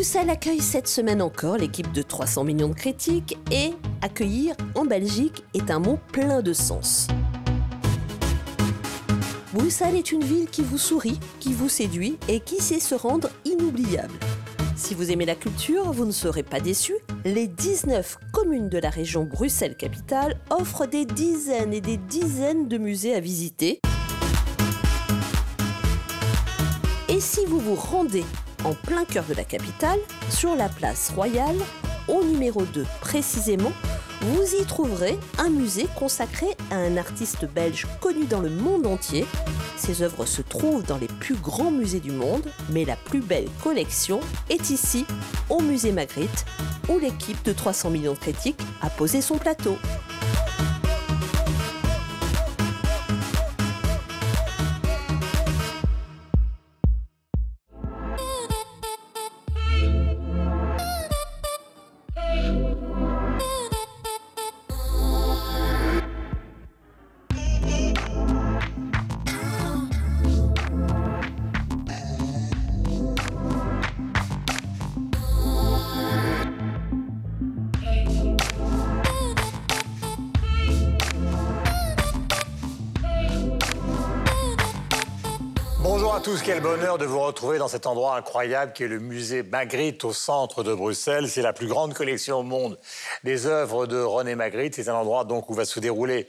Bruxelles accueille cette semaine encore l'équipe de 300 millions de critiques et accueillir en Belgique est un mot plein de sens. Bruxelles est une ville qui vous sourit, qui vous séduit et qui sait se rendre inoubliable. Si vous aimez la culture, vous ne serez pas déçu. Les 19 communes de la région Bruxelles-Capitale offrent des dizaines et des dizaines de musées à visiter. Et si vous vous rendez en plein cœur de la capitale, sur la place Royale, au numéro 2 précisément, vous y trouverez un musée consacré à un artiste belge connu dans le monde entier. Ses œuvres se trouvent dans les plus grands musées du monde, mais la plus belle collection est ici, au musée Magritte, où l'équipe de 300 millions de critiques a posé son plateau. Bonheur de vous retrouver dans cet endroit incroyable qui est le musée Magritte au centre de Bruxelles. C'est la plus grande collection au monde des œuvres de René Magritte. C'est un endroit donc où va se dérouler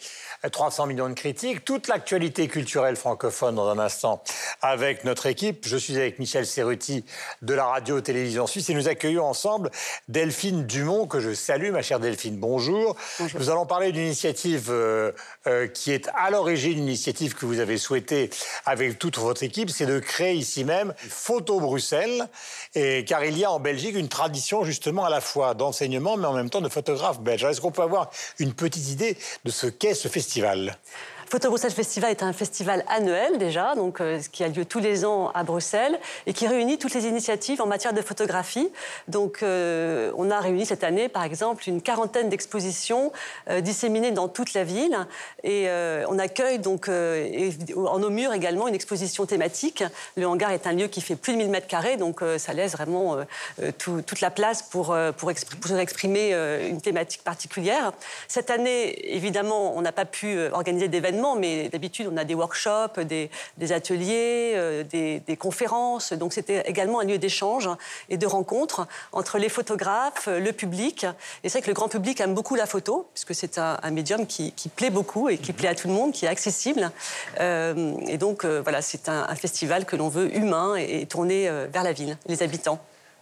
300 millions de critiques, toute l'actualité culturelle francophone dans un instant avec notre équipe. Je suis avec Michel Serruti de la radio-télévision suisse et nous accueillons ensemble Delphine Dumont que je salue. Ma chère Delphine, bonjour. Nous allons parler d'une initiative euh, euh, qui est à l'origine une initiative que vous avez souhaitée avec toute votre équipe, c'est de créer ici même Photo Bruxelles, et, car il y a en Belgique une tradition justement à la fois d'enseignement mais en même temps de photographe belge. Est-ce qu'on peut avoir une petite idée de ce qu'est ce festival? Photo Bruxelles Festival est un festival annuel déjà, donc euh, qui a lieu tous les ans à Bruxelles et qui réunit toutes les initiatives en matière de photographie. Donc, euh, on a réuni cette année, par exemple, une quarantaine d'expositions euh, disséminées dans toute la ville et on accueille donc en nos murs également une exposition thématique. Le hangar est un lieu qui fait plus de 1000 mètres carrés, donc ça laisse vraiment tout, toute la place pour pour, pour exprimer une thématique particulière. Cette année, évidemment, on n'a pas pu organiser d'événements mais d'habitude, on a des workshops, des, des ateliers, euh, des, des, conférences. Donc, c'était également un lieu d'échange et de rencontre entre les photographes, le public. Et c'est vrai que le grand public aime beaucoup la photo, puisque c'est un, un, médium qui, qui, plaît beaucoup et qui plaît à tout le monde, qui est accessible. Euh, et donc, euh, voilà, c'est un, un, festival que l'on veut humain et, et tourné euh, vers la ville, les habitants.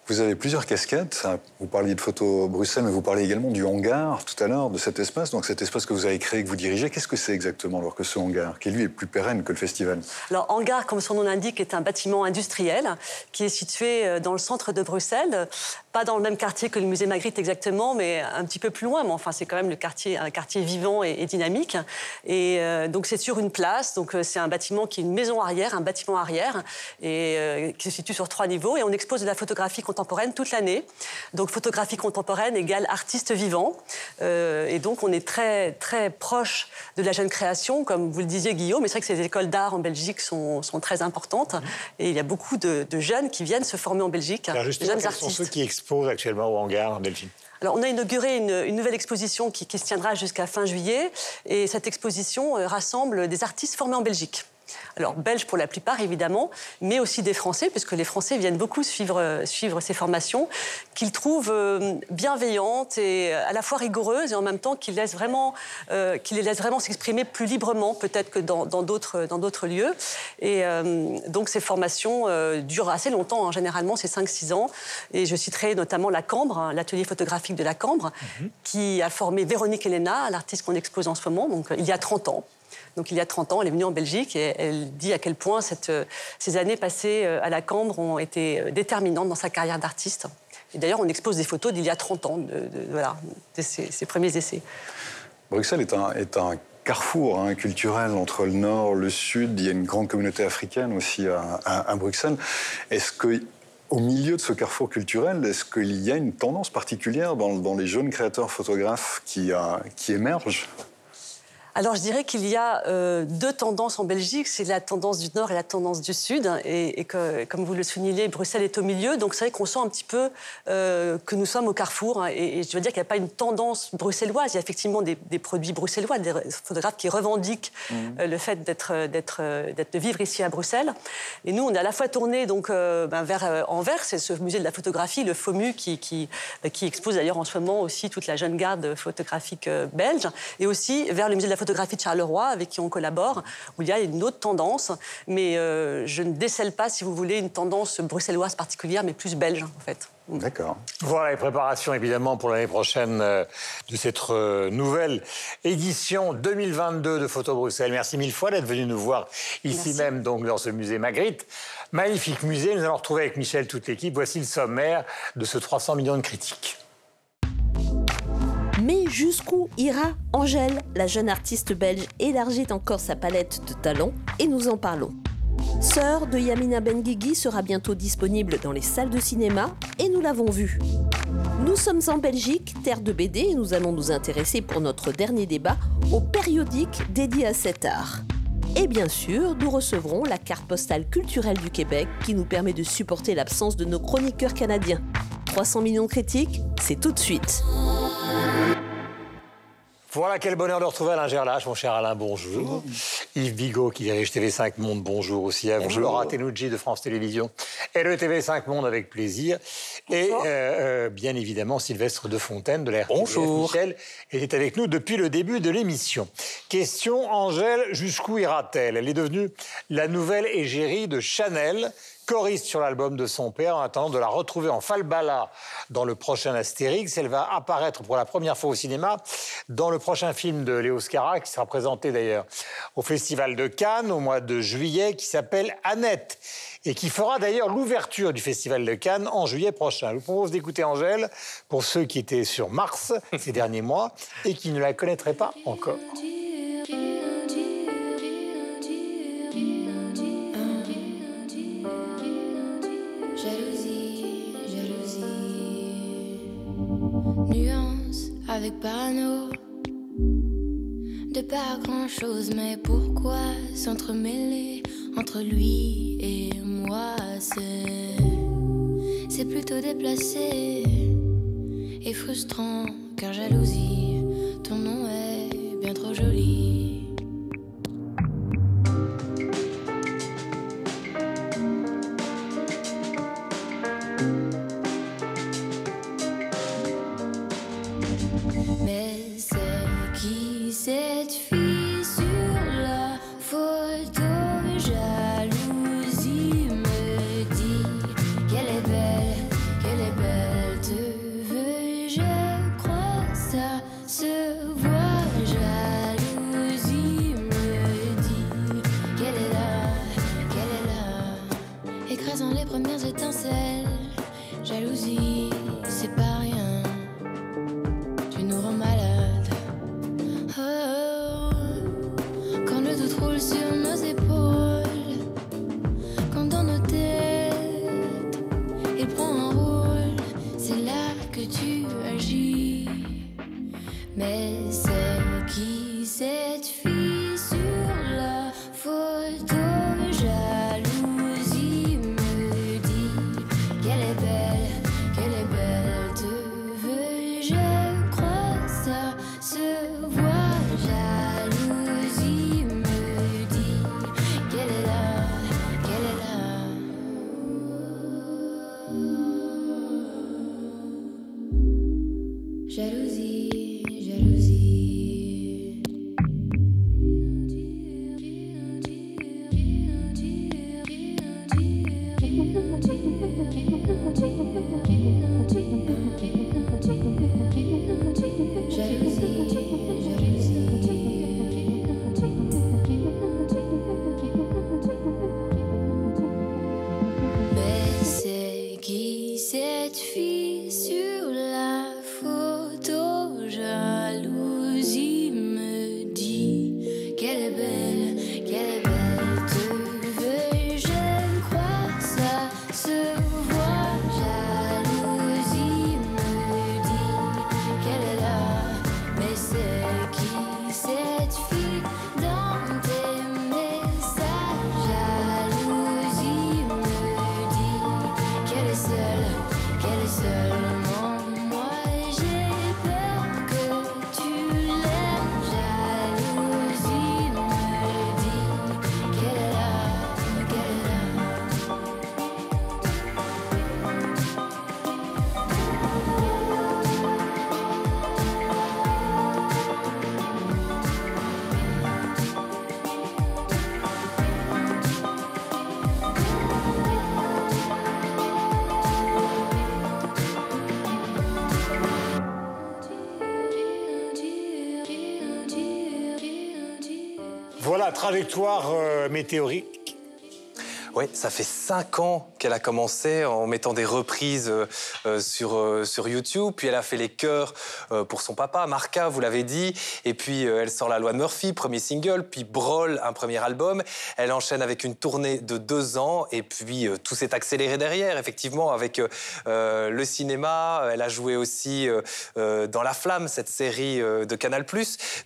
Vous avez plusieurs casquettes. Vous parliez de photo Bruxelles, mais vous parlez également du hangar tout à l'heure, de cet espace. Donc cet espace que vous avez créé, que vous dirigez, qu'est-ce que c'est exactement alors que ce hangar, qui lui est plus pérenne que le festival? Alors hangar, comme son nom l'indique, est un bâtiment industriel qui est situé euh, dans le centre de Bruxelles, pas dans le même quartier que le musée Magritte exactement, mais un petit peu plus loin. Mais enfin, c'est quand même le quartier, un quartier vivant et, et dynamique. Et euh, donc c'est sur une place. Donc euh, c'est un bâtiment qui est une maison arrière, un bâtiment arrière, et euh, qui se situe sur trois niveaux. Et on expose de la photographie contemporaine toute l'année. Donc photographie contemporaine égale artiste vivant. Euh, et donc on est très très proche de la jeune création, comme vous le disiez Guillaume. Mais c'est vrai que ces écoles d'art en Belgique sont, sont, très importantes. Et il y a beaucoup de, de, jeunes qui viennent se former en Belgique. Alors justement, jeunes artistes. sont ceux qui exposent actuellement au hangar, Delphine alors, on a inauguré une, une nouvelle exposition qui, qui se tiendra jusqu'à fin juillet. Et cette exposition euh, rassemble des artistes formés en Belgique. Alors, belges pour la plupart, évidemment, mais aussi des Français, puisque les Français viennent beaucoup suivre, suivre ces formations, qu'ils trouvent euh, bienveillantes et à la fois rigoureuses, et en même temps qu'ils laissent vraiment, euh, qu'ils les laissent vraiment s'exprimer plus librement, peut-être que dans d'autres dans d'autres lieux. Et euh, donc, ces formations euh, durent assez longtemps, hein, généralement, c'est 5-6 ans. Et je citerai notamment la Cambre, hein, l'atelier photographique de la Cambre, -hmm. qui a formé Véronique Elena, l'artiste qu'on expose en ce moment, donc il y a 30 ans. Donc il y a 30 ans, elle est venue en Belgique et elle dit à quel point cette, ces années passées à la Cambre ont été déterminantes dans sa carrière d'artiste. Et d'ailleurs, on expose des photos d'il y a 30 ans, de, ses, premiers essais. Bruxelles est un, carrefour hein, culturel entre le nord, le sud. Il y a une grande communauté africaine aussi à, Bruxelles. Est-ce que au milieu de ce carrefour culturel, est-ce qu'il y a une tendance particulière dans, les jeunes créateurs photographes euh, qui émergent? Alors je dirais qu'il y a euh, deux tendances en Belgique, c'est la tendance du nord et la tendance du sud, et, que, comme vous le soulignez, Bruxelles est au milieu, donc c'est vrai qu'on sent un petit peu euh, que nous sommes au carrefour, hein, et, je veux dire qu'il n'y a pas une tendance bruxelloise, il y a effectivement des, produits bruxellois, des photographes qui revendiquent mmh. euh, le fait d'être, d'être, d'être, de vivre ici à Bruxelles, et nous on est à la fois tourné donc ben, vers Anvers, c'est ce musée de la photographie, le FOMU, qui, qui, qui expose d'ailleurs en ce moment aussi toute la jeune garde photographique belge, et aussi vers le musée de la photographie de Charleroi, avec qui on collabore, où il y a une autre tendance, mais euh, je ne décèle pas, si vous voulez, une tendance bruxelloise particulière, mais plus belge, en fait. D'accord. Voilà les préparations évidemment pour l'année prochaine euh, de cette euh, nouvelle édition 2022 de Photo Bruxelles. Merci mille fois d'être venu nous voir ici même donc dans ce musée Magritte. Magnifique musée, nous allons retrouver avec Michel toute l'équipe. Voici le sommaire de ce 300 millions de critiques. Mais jusqu'où ira Angèle La jeune artiste belge élargit encore sa palette de talents et nous en parlons. Sœur de Yamina Benguigui sera bientôt disponible dans les salles de cinéma et nous l'avons vu. Nous sommes en Belgique, terre de BD, et nous allons nous intéresser pour notre dernier débat au périodique dédié à cet art. Et bien sûr, nous recevrons la carte postale culturelle du Québec qui nous permet de supporter l'absence de nos chroniqueurs canadiens. 300 millions de critiques, c'est tout de suite. Voilà, quel bonheur de retrouver Alain Gerlache, mon cher Alain, bonjour. Yves Bigot, qui dirige TV5 Monde, bonjour aussi à vous. Bonjour. Laura Tenouji de France Télévisions et le TV5 Monde avec plaisir. Et euh, euh, bien évidemment, Sylvestre de Fontaine de l'air. Bonjour. Michel était avec nous depuis le début de l'émission. Question, Angèle, jusqu'où ira-t-elle? Elle est devenue la nouvelle égérie de Chanel choriste sur l'album de son père en attendant de la retrouver en falbala dans le prochain Astérix. Elle va apparaître pour la première fois au cinéma dans le prochain film de Léo Scara, qui sera présenté d'ailleurs au Festival de Cannes au mois de juillet, qui s'appelle Annette et qui fera d'ailleurs l'ouverture du Festival de Cannes en juillet prochain. Je vous propose d'écouter Angèle pour ceux qui étaient sur Mars ces derniers mois et qui ne la connaîtraient pas encore. Avec parano. De pas grand chose, mais pourquoi s'entremêler entre lui et moi? C'est, plutôt déplacé et frustrant, car jalousie, ton nom est bien trop joli. Trajectoire euh, météorique Oui, ça fait cinq ans qu'elle a commencé en mettant des reprises euh, euh, sur, sur YouTube. Puis elle a fait les chœurs pour son papa, Marca, vous l'avez dit. Et puis euh, elle sort La Loi de Murphy, premier single. Puis Brawl, un premier album. Elle enchaîne avec une tournée de deux ans. Et puis euh, tout s'est accéléré derrière, effectivement, avec euh, euh, le cinéma. Elle a joué aussi euh, euh, dans La Flamme, cette série euh, de Canal+.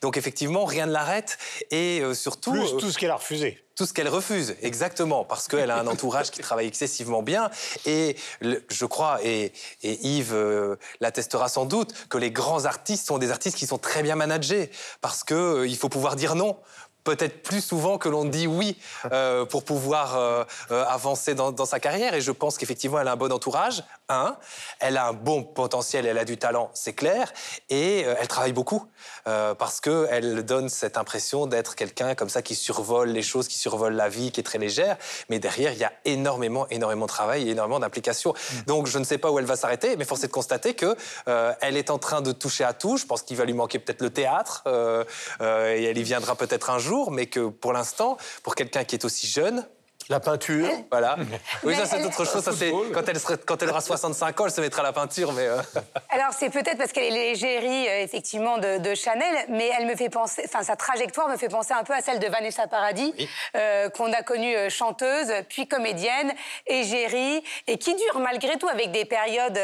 Donc effectivement, rien ne l'arrête. Et euh, surtout... Plus euh, tout ce qu'elle a refusé. Tout ce qu'elle refuse, exactement, parce qu'elle a un entourage qui travaille excessivement bien. Et je crois, et, Yves euh, l'attestera sans doute, que les grands artistes sont des artistes qui sont très bien managés, parce que euh, faut pouvoir dire non. Peut-être plus souvent que l'on dit oui euh, pour pouvoir avancer dans sa carrière. Et je pense qu'effectivement, elle a un bon entourage. Un, elle a un bon potentiel, elle a du talent, c'est clair. Et euh, elle travaille beaucoup euh, parce qu'elle donne cette impression d'être quelqu'un comme ça qui survole les choses, qui survole la vie, qui est très légère. Mais derrière, il y a énormément, énormément de travail et énormément d'implications. Donc, je ne sais pas où elle va s'arrêter, mais force est de constater que euh, elle est en train de toucher à tout. Je pense qu'il va lui manquer peut-être le théâtre euh, et elle y viendra peut-être un jour, mais que pour l'instant, pour quelqu'un qui est aussi jeune, La peinture. voilà. Oui, ça c'est autre chose. Ça c'est quand elle quand elle aura 65 ans, elle se mettra à la peinture, mais. euh, Alors c'est peut-être parce qu'elle est l'égérie euh, effectivement de, de Chanel, mais elle me fait penser, enfin sa trajectoire me fait penser un peu à celle de Vanessa Paradis, euh, qu'on a connue chanteuse, puis comédienne, égérie, et qui dure malgré tout avec des périodes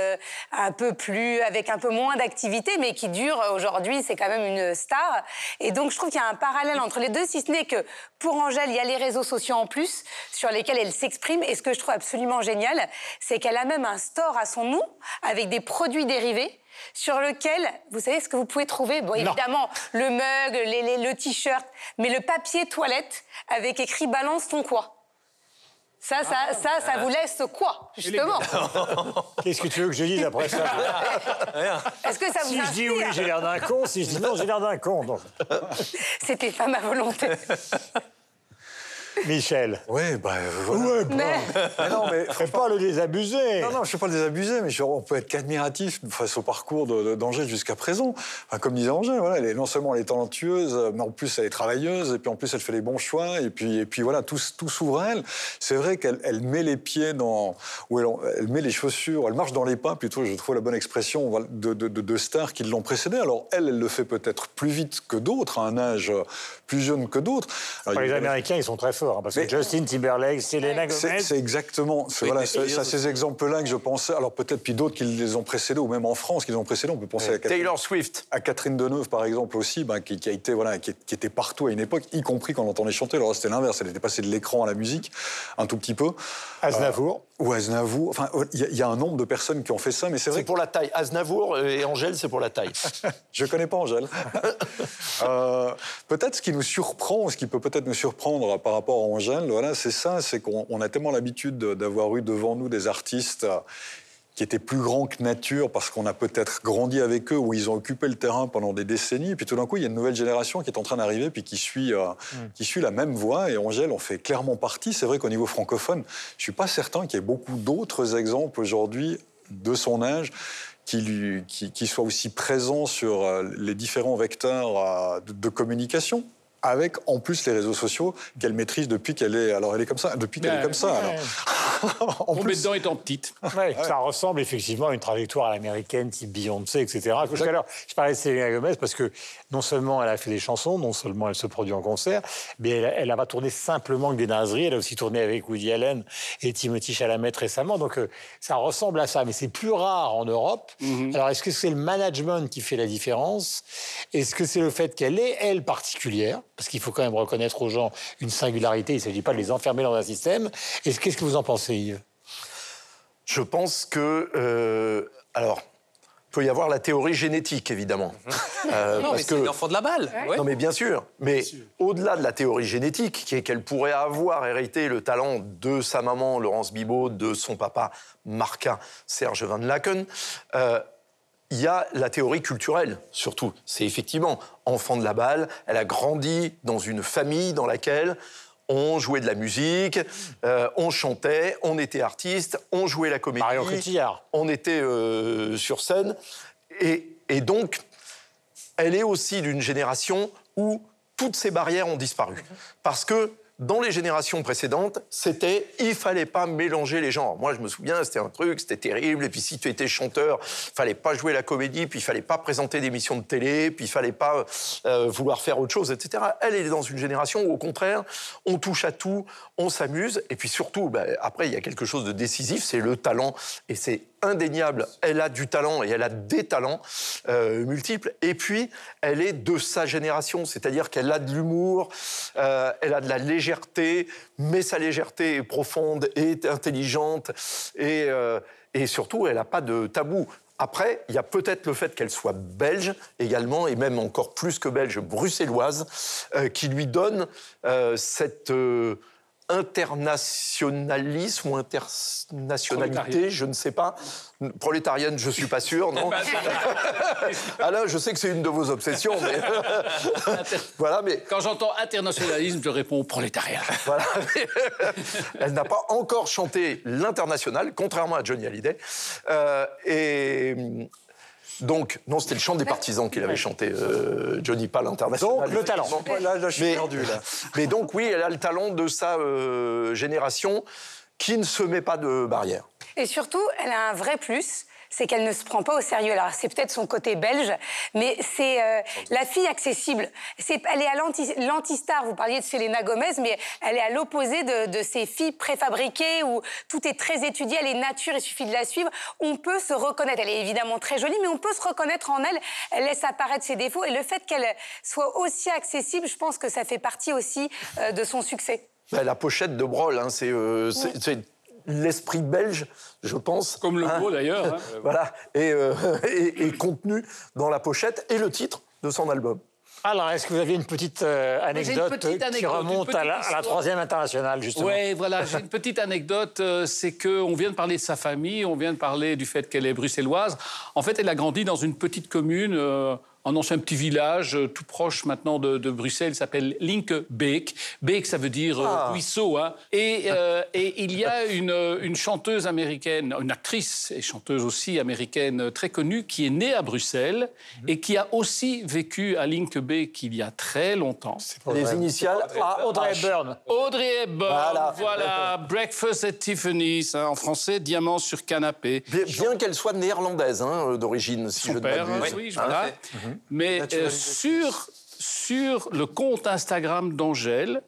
un peu plus, avec un peu moins d'activité, mais qui dure aujourd'hui, c'est quand même une star. Et donc je trouve qu'il y a un parallèle entre les deux, si ce n'est que pour Angèle, il y a les réseaux sociaux en plus sur lesquels elle s'exprime. Et ce que je trouve absolument génial, c'est qu'elle a même un store à son nom avec des produits dérivés sur lequel, vous savez ce que vous pouvez trouver? Bon, évidemment, le mug, les- les- le t-shirt, mais le papier toilette avec écrit Balance ton quoi ça, ça, ça, ça vous laisse quoi, justement? Qu'est-ce que tu veux que je dise après ça? Est-ce que ça vous Si je dis oui, j'ai l'air d'un con. Si je dis non, j'ai l'air d'un con. C'était pas ma volonté. Michel. Oui, bah voilà. Ouais, bah, Mais Mais non, mais faut pas le désabuser. Non, non, je ne suis pas le désabuser, mais je- on peut être qu'admiratif face au parcours d'Angèle jusqu'à présent. Enfin, comme disait Angèle, voilà, elle est, non seulement elle est talentueuse, mais en plus elle est travailleuse, et puis en plus elle fait les bons choix, et puis, et puis voilà, tout, tout s'ouvre à elle. C'est vrai qu'elle elle met les pieds dans... ou elle, elle met les chaussures, elle marche dans les pas, plutôt, je trouve la bonne expression, de, de- de- de stars qui l'ont précédée. Alors elle, elle le fait peut-être plus vite que d'autres, à un âge plus jeune que d'autres. Y les a- Américains, ils sont très hein, parce que Mais- Justin Timberlake, Selena c'est Gomez. c'est exactement, c'est voilà, à ces exemples-là que je pensais. Alors peut-être puis d'autres qui les ont précédés, ou même en France qui les ont précédés. On peut penser à, Catherine, Taylor Swift. à Catherine Deneuve, par exemple, aussi, ben, qui, qui a été, voilà, qui, qui était partout à une époque, y compris quand on l'entendait chanter. Alors c'était l'inverse, elle était passée de l'écran à la musique, un tout petit peu. Aznavour. Ou Aznavour. Enfin, il y, a- il y a un nombre de personnes qui ont fait ça, mais c'est vrai C'est pour la taille. Aznavour et Angèle, c'est pour la taille. Je connais pas Angèle. Euh, peut-être ce qui nous surprend, ce qui peut peut-être nous surprendre par rapport à Angèle, voilà, c'est ça, c'est qu'on on a tellement l'habitude de- d'avoir eu devant nous des artistes euh, qui étaient plus grands que nature parce qu'on a peut-être grandi avec eux ou ils ont occupé le terrain pendant des décennies. Et puis tout d'un coup, il y a une nouvelle génération qui est en train d'arriver puis qui suit, euh, qui suit la même voie. Et Angèle en fait clairement partie. C'est vrai qu'au niveau francophone, je suis pas certain qu'il y ait beaucoup d'autres exemples aujourd'hui de son âge qui, lui, qui, qui soit aussi présent sur euh, les différents vecteurs de, de communication. Avec en plus les réseaux sociaux qu'elle maîtrise depuis qu'elle est alors elle est comme ça depuis qu'elle est comme ça alors. en Tombée plus dedans étant petite. Ouais, Ça ressemble effectivement à une trajectoire à l'américaine, type Beyoncé, etc. Tout à l'heure, je parlais de Selena Gomez parce que non seulement elle a fait des chansons, non seulement elle se produit en concert, mais elle, elle a pas tourné simplement que des nazeries. Elle a aussi tourné avec Woody Allen et Timothy Chalamet récemment. Donc euh, ça ressemble à ça, mais c'est plus rare en Europe. Alors est-ce que c'est le management qui fait la différence? Est-ce que c'est le fait qu'elle est elle particulière? Parce qu'il faut quand même reconnaître aux gens une singularité. Il ne s'agit pas de les enfermer dans un système. Et qu'est-ce que vous en pensez, Yves Je pense que. euh, alors, il peut y avoir la théorie génétique, évidemment. Euh, Non, mais c'est l'enfant de la balle. ouais. Non, mais bien sûr. Mais au-delà de la théorie génétique, qui est qu'elle pourrait avoir hérité le talent de sa maman, Laurence Bibot, de son papa, Marca Serge Van Laken, euh, il y a la théorie culturelle, surtout. C'est effectivement enfant de la balle. Elle a grandi dans une famille dans laquelle on jouait de la musique, euh, on chantait, on était artiste, on jouait la comédie. Marion Cotillard. On était euh, sur scène. Et, et donc, elle est aussi d'une génération où toutes ces barrières ont disparu. Parce que dans les générations précédentes, c'était il fallait pas mélanger les genres. Moi, je me souviens, c'était un truc, c'était terrible. Et puis, si tu étais chanteur, il fallait pas jouer la comédie, puis il fallait pas présenter d'émissions de télé, puis il fallait pas euh, vouloir faire autre chose, etc. Elle est dans une génération où, au contraire, on touche à tout, on s'amuse. Et puis surtout, bah, après, il y a quelque chose de décisif, c'est le talent. Et c'est indéniable. Elle a du talent et elle a des talents euh, multiples. Et puis, elle est de sa génération, c'est-à-dire qu'elle a de l'humour, euh, elle a de la légèreté, mais sa légèreté est profonde et intelligente. Et, euh, et surtout, elle n'a pas de tabou. Après, il y a peut-être le fait qu'elle soit belge également, et même encore plus que belge, bruxelloise, euh, qui lui donne euh, cette euh, internationalisme ou internationalité, je ne sais pas. Prolétarienne, je suis pas sûr, non Alain, je sais que c'est une de vos obsessions, mais voilà, mais Quand j'entends internationalisme, je réponds prolétariat. voilà. Elle n'a pas encore chanté l'international, contrairement à Johnny Hallyday. Euh, et donc, non, c'était le chant des partisans qu'il avait chanté, euh, Johnny, pas l'international. Donc, le talent. Là, là, je suis Mais- perdu, là. Mais donc, oui, elle a le talent de sa euh, génération qui ne se met pas de barrière. Et surtout, elle a un vrai plus. C'est qu'elle ne se prend pas au sérieux. Alors, c'est peut-être son côté belge, mais c'est euh, la fille accessible. C'est, elle est à l'anti- l'anti-star. Vous parliez de Selena Gomez, mais elle est à l'opposé de, de ces filles préfabriquées où tout est très étudié, elle est nature, il suffit de la suivre. On peut se reconnaître. Elle est évidemment très jolie, mais on peut se reconnaître en elle. Elle laisse apparaître ses défauts. Et le fait qu'elle soit aussi accessible, je pense que ça fait partie aussi euh, de son succès. Bah, la pochette de Brol, hein, c'est euh, c'est l'esprit belge, je pense. Comme le Hein, mot d'ailleurs. hein. Voilà, et, euh, et- et contenu dans la pochette et le titre de son album. Alors, est-ce que vous aviez une petite euh, j'ai une anecdote petite qui anecdote, remonte une à la, petite à la histoire. troisième internationale, justement? Ouais, voilà, j'ai une petite anecdote, euh, c'est qu'on vient de parler de sa famille, on vient de parler du fait qu'elle est bruxelloise. En fait, elle a grandi dans une petite commune, euh, un ancien petit village, euh, tout proche maintenant de, de Bruxelles, il s'appelle Linkebeek. Beek, ça veut dire euh, Ah. ruisseau. Hein. Et, euh, et il y a une, une chanteuse américaine, une actrice et chanteuse aussi américaine très connue, qui est née à Bruxelles et qui a aussi vécu à Linkebeek il y a très longtemps. Les initiales Audrey AH. Hepburn. Audrey Hepburn, Voilà. voilà, Breakfast at Tiffany's, hein, en français, diamant sur canapé. Bien, bien qu'elle soit néerlandaise hein, d'origine, si Son je ne père, m'abuse. oui, Hein, voilà. Mais euh, sur, sur le compte Instagram d'Angèle,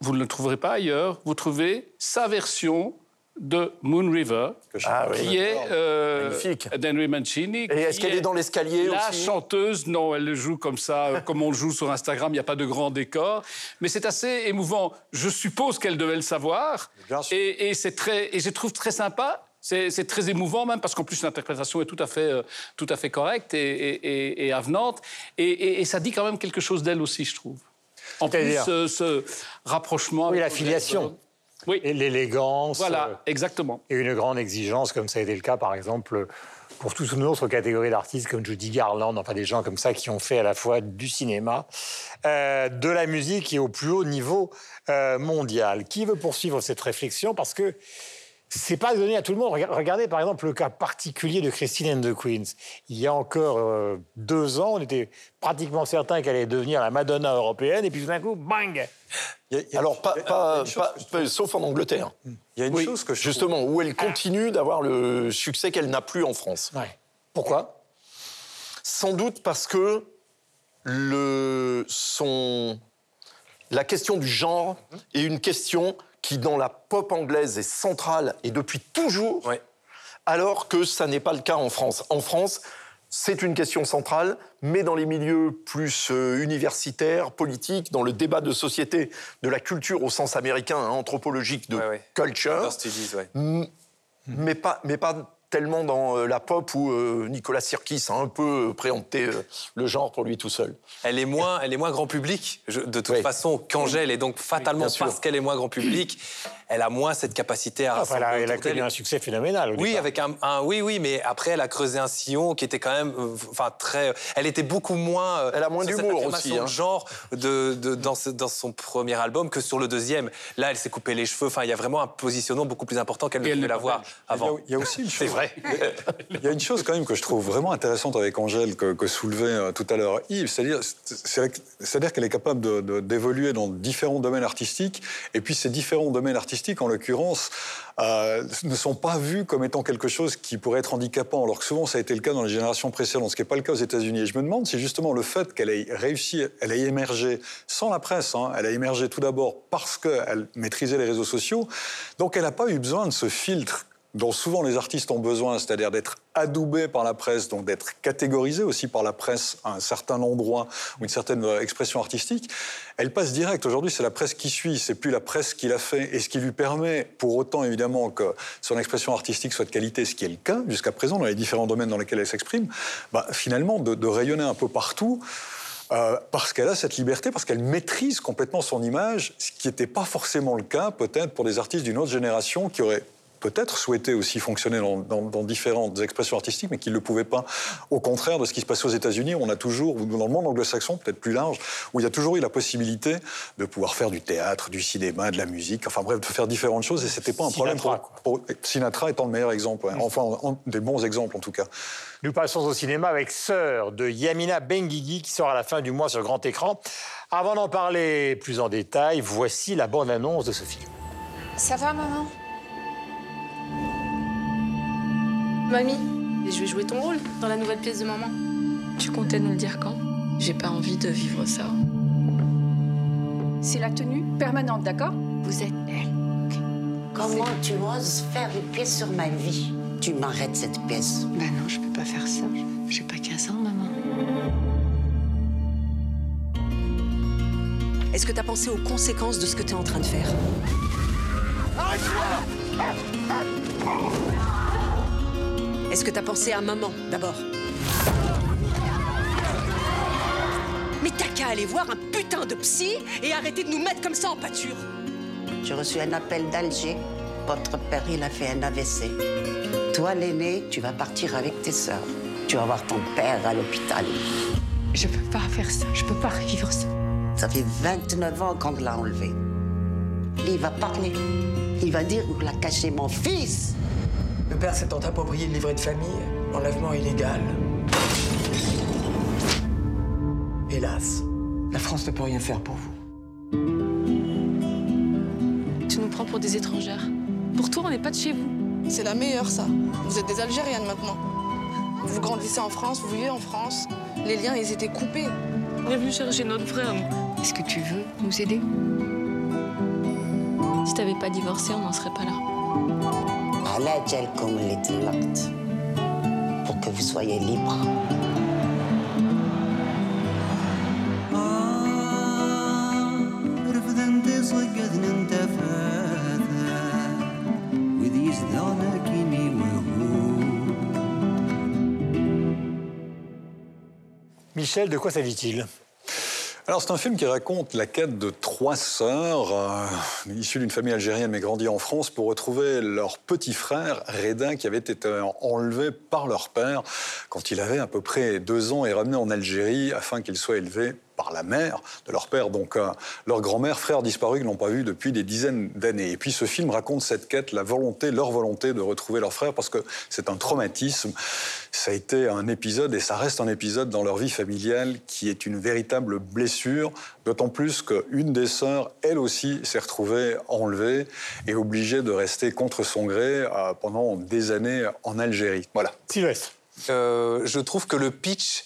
vous ne le trouverez pas ailleurs, vous trouvez sa version de Moon River, Ah oui. qui est euh, d'Henry Mancini. Et est-ce qu'elle est dans l'escalier La aussi chanteuse, non, elle le joue comme ça, euh, comme on le joue sur Instagram, il n'y a pas de grand décor. Mais c'est assez émouvant. Je suppose qu'elle devait le savoir. Bien sûr. Et, et c'est très, et je trouve très sympa. C'est très émouvant même parce qu'en plus l'interprétation est tout à fait, euh, tout à fait correcte et, et- et- et avenante. Et, ça dit quand même quelque chose d'elle aussi, je trouve. En plus, C'est-à-dire ce, rapprochement. Oui, la filiation. Oui, Et l'élégance. euh, voilà, exactement. et une grande exigence, comme ça a été le cas, par exemple, pour toute une autre catégorie d'artistes comme Judy Garland, enfin des gens comme ça qui ont fait à la fois du cinéma, euh, de la musique et au plus haut niveau euh, mondial. Qui veut poursuivre cette réflexion? Parce que c'est pas donné à tout le monde. Rega- Regardez par exemple le cas particulier de Christine and the Queens. Il y a encore euh, deux ans, on était pratiquement certain qu'elle allait devenir la Madonna européenne, et puis tout d'un coup, bang Il y a- il y a- Alors, pas, pas- pas- sauf en Angleterre. Il y a une Oui, chose que je trouve- justement, où elle continue d'avoir le succès qu'elle n'a plus en France. Ouais. Pourquoi? Sans doute parce que le, son, la question du genre est une question qui, dans la pop anglaise, est centrale et depuis toujours, Ouais. alors que ça n'est pas le cas en France. En France, c'est une question centrale, mais dans les milieux plus euh, universitaires, politiques, dans le débat de société, de la culture au sens américain, hein, anthropologique de Ouais, ouais. culture, Studies, ouais. mais pas, mais pas tellement dans euh, la pop où euh, Nicolas Sirkis a un peu euh, préempté euh, le genre pour lui tout seul. Elle est moins, elle est moins grand public, je- de toute Oui. façon, qu'Angèle. Et donc, fatalement, parce qu'elle est moins grand public, elle a moins cette capacité à Enfin, elle a- elle a connu un succès phénoménal. Oui, avec un, un- oui, oui, mais après, elle a creusé un sillon qui était quand même, enfin très. Elle était beaucoup moins. euh, Elle a moins d'humour aussi, hein. de genre de, de- dans, ce- dans son premier album que sur le deuxième. Là, elle s'est coupé les cheveux. Enfin, il y a vraiment un positionnement beaucoup plus important qu'elle ne pouvait l'avoir avant. Il y a aussi une C'est chose. Il y a une chose quand même que je trouve vraiment intéressante avec Angèle, que, soulevait euh, tout à l'heure Yves, c'est-à-dire qu'elle est capable d'évoluer dans différents domaines artistiques, et puis ces différents domaines artistiques, en l'occurrence, euh, ne sont pas vus comme étant quelque chose qui pourrait être handicapant, alors que souvent ça a été le cas dans les générations précédentes, ce qui n'est pas le cas aux États-Unis. Et je me demande si justement le fait qu'elle ait réussi, elle ait émergé sans la presse, hein, elle a émergé tout d'abord parce qu'elle maîtrisait les réseaux sociaux, donc elle n'a pas eu besoin de ce filtre dont souvent les artistes ont besoin, c'est-à-dire d'être adoubés par la presse, donc d'être catégorisés aussi par la presse à un certain endroit ou une certaine euh, expression artistique, elle passe direct. Aujourd'hui, c'est la presse qui suit, c'est plus la presse qui l'a fait, et ce qui lui permet, pour autant évidemment que son expression artistique soit de qualité, ce qui est le cas jusqu'à présent dans les différents domaines dans lesquels elle s'exprime, bah, finalement de, rayonner un peu partout. Euh, parce qu'elle a cette liberté, parce qu'elle maîtrise complètement son image, ce qui n'était pas forcément le cas peut-être pour des artistes d'une autre génération qui auraient peut-être souhaité aussi fonctionner dans, différentes expressions artistiques, mais qui ne le pouvaient pas. Au contraire de ce qui se passait aux États-Unis, on a toujours, ou dans le monde anglo-saxon, peut-être plus large, où il y a toujours eu la possibilité de pouvoir faire du théâtre, du cinéma, de la musique, enfin bref, de faire différentes choses, et c'était pas un problème pour, Sinatra étant le meilleur exemple, enfin des bons exemples en tout cas. Nous passons au cinéma avec Sœur de Yamina Benguigui qui sort à la fin du mois sur grand écran. Avant d'en parler plus en détail, voici la bonne annonce de ce film. Ça va, maman? Mamie, je vais jouer ton rôle dans la nouvelle pièce de maman. Tu comptais nous le dire quand? J'ai pas envie de vivre ça. C'est la tenue permanente, d'accord? Vous êtes elle. Comment tu oses faire une pièce sur ma vie? Tu m'arrêtes cette pièce. Ben non, je peux pas faire ça. J'ai pas 15 ans, maman. Est-ce que t'as pensé aux conséquences de ce que t'es en train de faire? Arrête-toi est-ce que t'as pensé à maman, d'abord Mais t'as qu'à aller voir un putain de psy et arrêter de nous mettre comme ça en pâture J'ai reçu un appel d'Alger. Votre père, il a fait un AVC. Toi, l'aîné, tu vas partir avec tes sœurs. Tu vas voir ton père à l'hôpital. Je peux pas faire ça. Je peux pas revivre ça. Ça fait 29 ans qu'on l'a enlevé. Il va parler. Il va dire où l'a caché mon fils. Le père s'étant approprié le livret de famille, enlèvement illégal. Hélas, la France ne peut rien faire pour vous. Tu nous prends pour des étrangères. Pour toi, on n'est pas de chez vous. C'est la meilleure, ça. Vous êtes des Algériennes maintenant. Vous grandissez en France, vous vivez en France. Les liens, ils étaient coupés. On est venu chercher notre frère. Est-ce que tu veux nous aider? Si t'avais pas divorcé, on n'en serait pas là pour que vous soyez libre. Michel, de quoi s'agit-il? Alors c'est un film qui raconte la quête de trois sœurs euh, issues d'une famille algérienne mais grandies en France pour retrouver leur petit frère Redin qui avait été enlevé par leur père quand il avait à peu près deux ans et ramené en Algérie afin qu'il soit élevé par la mère de leur père, donc euh, leur grand-mère, frère disparu qu'ils n'ont pas vu depuis des dizaines d'années. Et puis ce film raconte cette quête, la volonté, leur volonté de retrouver leur frère, parce que c'est un traumatisme. Ça a été un épisode, et ça reste un épisode dans leur vie familiale qui est une véritable blessure, d'autant plus qu'une des elle aussi, s'est retrouvée enlevée et obligée de rester contre son gré euh, pendant des années en Algérie. Voilà. Sylvestre. Euh, je trouve que le pitch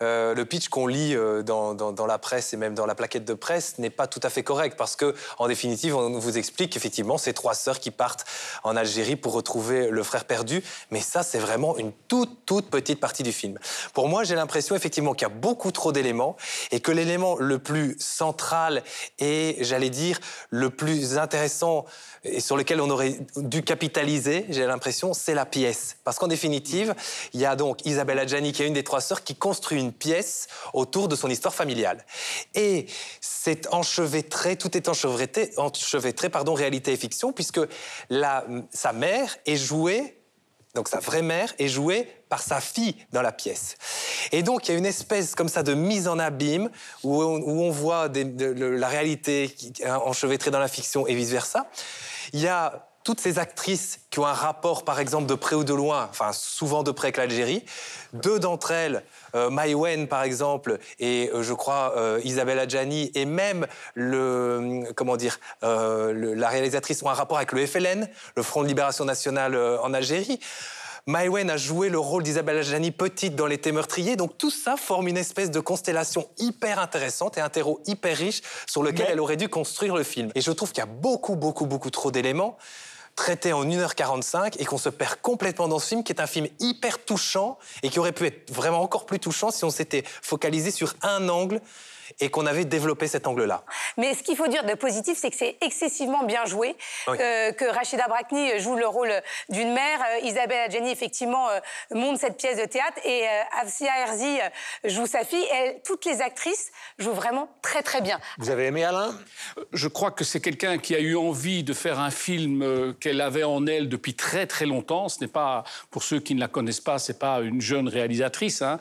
euh, le pitch qu'on lit euh, dans, la presse et même dans la plaquette de presse n'est pas tout à fait correct parce que, en définitive, on vous explique qu'effectivement, c'est trois sœurs qui partent en Algérie pour retrouver le frère perdu. Mais ça, c'est vraiment une toute, toute petite partie du film. Pour moi, j'ai l'impression effectivement qu'il y a beaucoup trop d'éléments et que l'élément le plus central et, j'allais dire, le plus intéressant et sur lequel on aurait dû capitaliser, j'ai l'impression, c'est la pièce. Parce qu'en définitive, il y a donc Isabelle Adjani, qui est une des trois sœurs, qui construit une pièce autour de son histoire familiale. Et c'est enchevêtré, tout est enchevêtré, enchevêtré pardon, réalité et fiction, puisque la, sa mère est jouée donc sa vraie mère est jouée par sa fille dans la pièce. Et donc il y a une espèce comme ça de mise en abîme où on, voit la réalité enchevêtrée dans la fiction et vice-versa. Il y a toutes ces actrices qui ont un rapport, par exemple, de près ou de loin, enfin souvent de près avec l'Algérie. Deux d'entre elles, euh, Maïwen par exemple, et euh, je crois euh, Isabelle Adjani, et même le, comment dire, euh, le- la réalisatrice ont un rapport avec le FLN, le Front de Libération Nationale euh, en Algérie. Maïwen a joué le rôle d'Isabelle Adjani petite dans L'été meurtrier, donc tout ça forme une espèce de constellation hyper intéressante et un terreau hyper riche sur lequel Mais- elle aurait dû construire le film. Et je trouve qu'il y a beaucoup, beaucoup, beaucoup trop d'éléments traités en 1h45 et qu'on se perd complètement dans ce film qui est un film hyper touchant et qui aurait pu être vraiment encore plus touchant si on s'était focalisé sur un angle et qu'on avait développé cet angle-là. Mais ce qu'il faut dire de positif, c'est que c'est excessivement bien joué, Oui. euh, que Rachida Brakni joue le rôle d'une mère, euh, Isabelle Adjani effectivement euh, monte cette pièce de théâtre et euh, Afsia Herzi joue sa fille. Et toutes les actrices jouent vraiment très très bien. Vous avez aimé Alain? Je crois que c'est quelqu'un qui a eu envie de faire un film qu'elle avait en elle depuis très très longtemps. Ce n'est pas, pour ceux qui ne la connaissent pas, c'est pas une jeune réalisatrice, hein.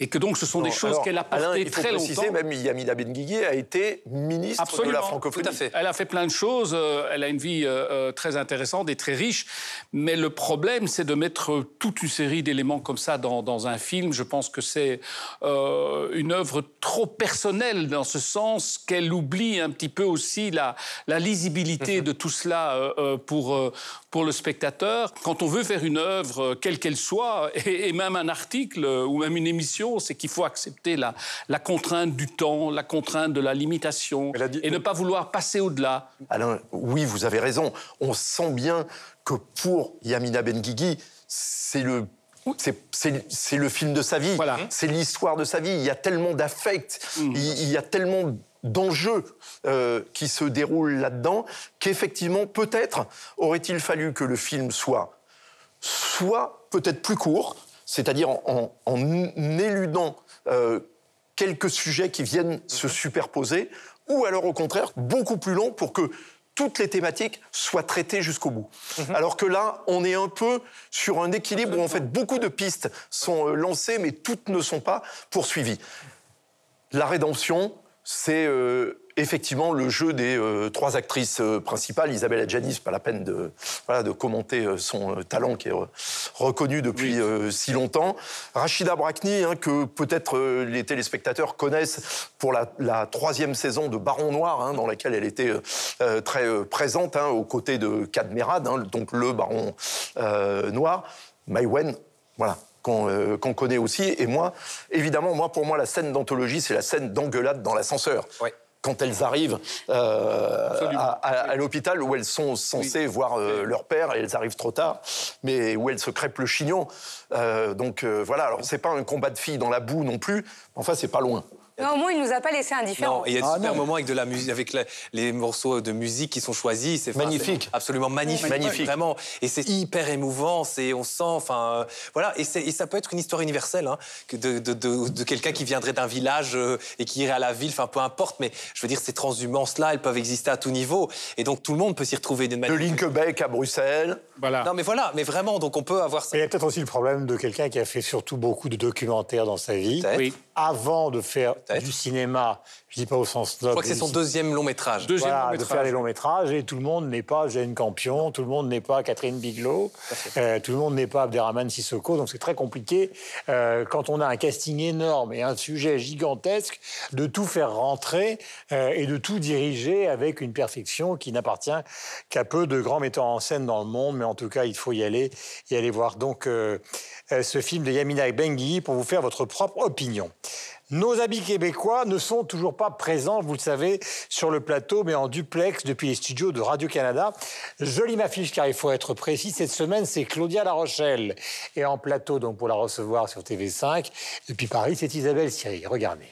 et que donc ce sont des choses qu'elle a portées Alain, il faut très préciser, longtemps. même Yamina Benguigui a été ministre de la francophonie. Elle a fait plein de choses. euh, Elle a une vie euh, euh, très intéressante et très riche. Mais le problème, c'est de mettre toute une série d'éléments comme ça dans, dans un film. Je pense que c'est euh, une œuvre trop personnelle dans ce sens qu'elle oublie un petit peu aussi la, la lisibilité de tout cela euh, pour, euh, pour le spectateur. Quand on veut faire une œuvre, quelle qu'elle soit, et, et même un article ou même une émission, c'est qu'il faut accepter la, la contrainte du temps, la contrainte de la limitation, et ne pas vouloir passer au-delà. Alain, oui, vous avez raison. On sent bien que pour Yamina Benguigui, c'est le c'est- le film de sa vie, c'est l'histoire de sa vie. Il y a tellement d'affects, il, il y a tellement d'enjeux euh, qui se déroulent là-dedans qu'effectivement, peut-être aurait-il fallu que le film soit soit peut-être plus court, c'est-à-dire en, en- en éludant euh, quelques sujets qui viennent se superposer, ou alors au contraire beaucoup plus long pour que toutes les thématiques soient traitées jusqu'au bout. Alors que là, on est un peu sur un équilibre où en fait beaucoup de pistes sont euh, lancées, mais toutes ne sont pas poursuivies. La rédemption, c'est euh, effectivement le jeu des euh, trois actrices euh, principales. Isabelle Adjani, c'est pas la peine de, voilà, de commenter euh, son talent qui est reconnu depuis si longtemps. Rachida Brakni, hein, que peut-être les téléspectateurs connaissent pour la, la troisième saison de Baron Noir, hein, dans laquelle elle était très présente, hein, aux côtés de Cadmerad, donc le Baron Noir. Maïwen, voilà, qu'on euh, qu'on connaît aussi. Et moi, évidemment, moi, pour moi, la scène d'anthologie, c'est la scène d'engueulade dans l'ascenseur. Quand elles arrivent euh, à, l'hôpital où elles sont censées voir euh, leur père et elles arrivent trop tard, mais où elles se crêpent le chignon. Euh, donc voilà, alors c'est pas un combat de filles dans la boue non plus, enfin c'est pas loin. Mais au moins, il nous a pas laissé indifférents. Non, et il y a Ah, des super moments avec de la musique, avec la- les morceaux de musique qui sont choisis. C'est Magnifique. absolument magnifique, Magnifique. vraiment. Et c'est hyper émouvant. C'est, on sent, enfin, euh, voilà. Et, ça peut être une histoire universelle, hein, de, de- de- de quelqu'un qui viendrait d'un village euh, et qui irait à la ville. Enfin, peu importe. Mais je veux dire, ces transhumances-là, elles peuvent exister à tout niveau. Et donc tout le monde peut s'y retrouver d'une De manière. Linkebeck à Bruxelles. Voilà. Non, mais voilà. Mais vraiment, donc on peut avoir ça. Il y a peut-être aussi le problème de quelqu'un qui a fait surtout beaucoup de documentaires dans sa vie. Oui. Avant de faire du cinéma, je dis pas au sens Je noble. crois que c'est son deuxième long métrage. Voilà, de faire les longs métrages et tout le monde n'est pas Jane Campion, tout le monde n'est pas Catherine Bigelow, euh, tout le monde n'est pas Abderrahmane Sissoko, donc c'est très compliqué euh, quand on a un casting énorme et un sujet gigantesque de tout faire rentrer euh, et de tout diriger avec une perfection qui n'appartient qu'à peu de grands metteurs en scène dans le monde, mais en tout cas il faut y aller et aller voir donc ce film de Yamina Benguigui pour vous faire votre propre opinion. Nos habits québécois ne sont toujours pas présents, vous le savez, sur le plateau, mais en duplex depuis les studios de Radio-Canada. Jolie m'affiche, car il faut être précis. Cette semaine, c'est Claudia La Rochelle. Et en plateau, donc, pour la recevoir sur TV5. Depuis Paris, c'est Isabelle Siri. Regardez.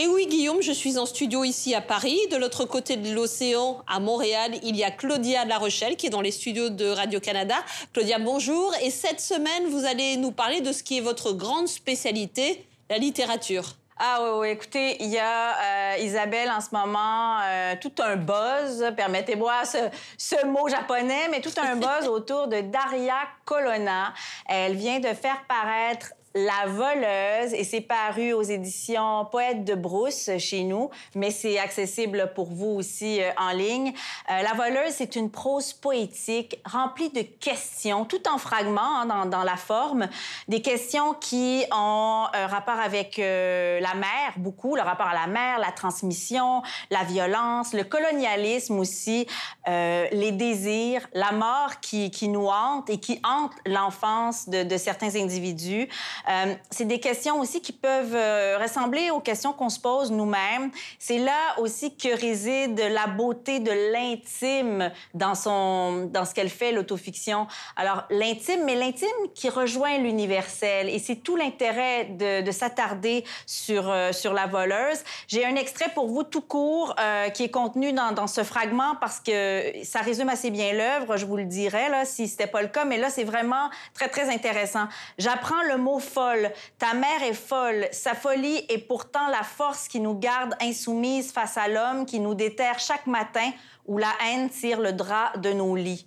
Et oui, Guillaume, je suis en studio ici à Paris. De l'autre côté de l'océan, à Montréal, il y a Claudia La Rochelle qui est dans les studios de Radio-Canada. Claudia, bonjour. Et cette semaine, vous allez nous parler de ce qui est votre grande spécialité, la littérature. Ah oui, oui, écoutez, il y a euh, Isabelle en ce moment, euh, tout un buzz, permettez-moi ce, ce mot japonais, mais tout un buzz autour de Daria Colonna. Elle vient de faire paraître La voleuse, et c'est paru aux éditions Poète de Brousse chez nous, mais c'est accessible pour vous aussi euh, en ligne. Euh, la voleuse, c'est une prose poétique remplie de questions, tout en fragments hein, dans, dans, la forme, des questions qui ont un rapport avec euh, la mer, beaucoup, le rapport à la mer, la transmission, la violence, le colonialisme aussi, euh, les désirs, la mort qui, qui nous hante et qui hante l'enfance de, de certains individus. Euh, c'est des questions aussi qui peuvent euh, ressembler aux questions qu'on se pose nous-mêmes. C'est là aussi que réside la beauté de l'intime dans, son, dans ce qu'elle fait, l'autofiction. Alors, l'intime, mais l'intime qui rejoint l'universel. Et c'est tout l'intérêt de, de s'attarder sur, euh, sur la voleuse. J'ai un extrait pour vous tout court qui est contenu dans, dans, ce fragment parce que ça résume assez bien l'œuvre, je vous le dirais, là, si c'était pas le cas, mais là, c'est vraiment très, très intéressant. J'apprends le mot folle. Ta mère est folle. Sa folie est pourtant la force qui nous garde insoumises face à l'homme, qui nous déterre chaque matin où la haine tire le drap de nos lits.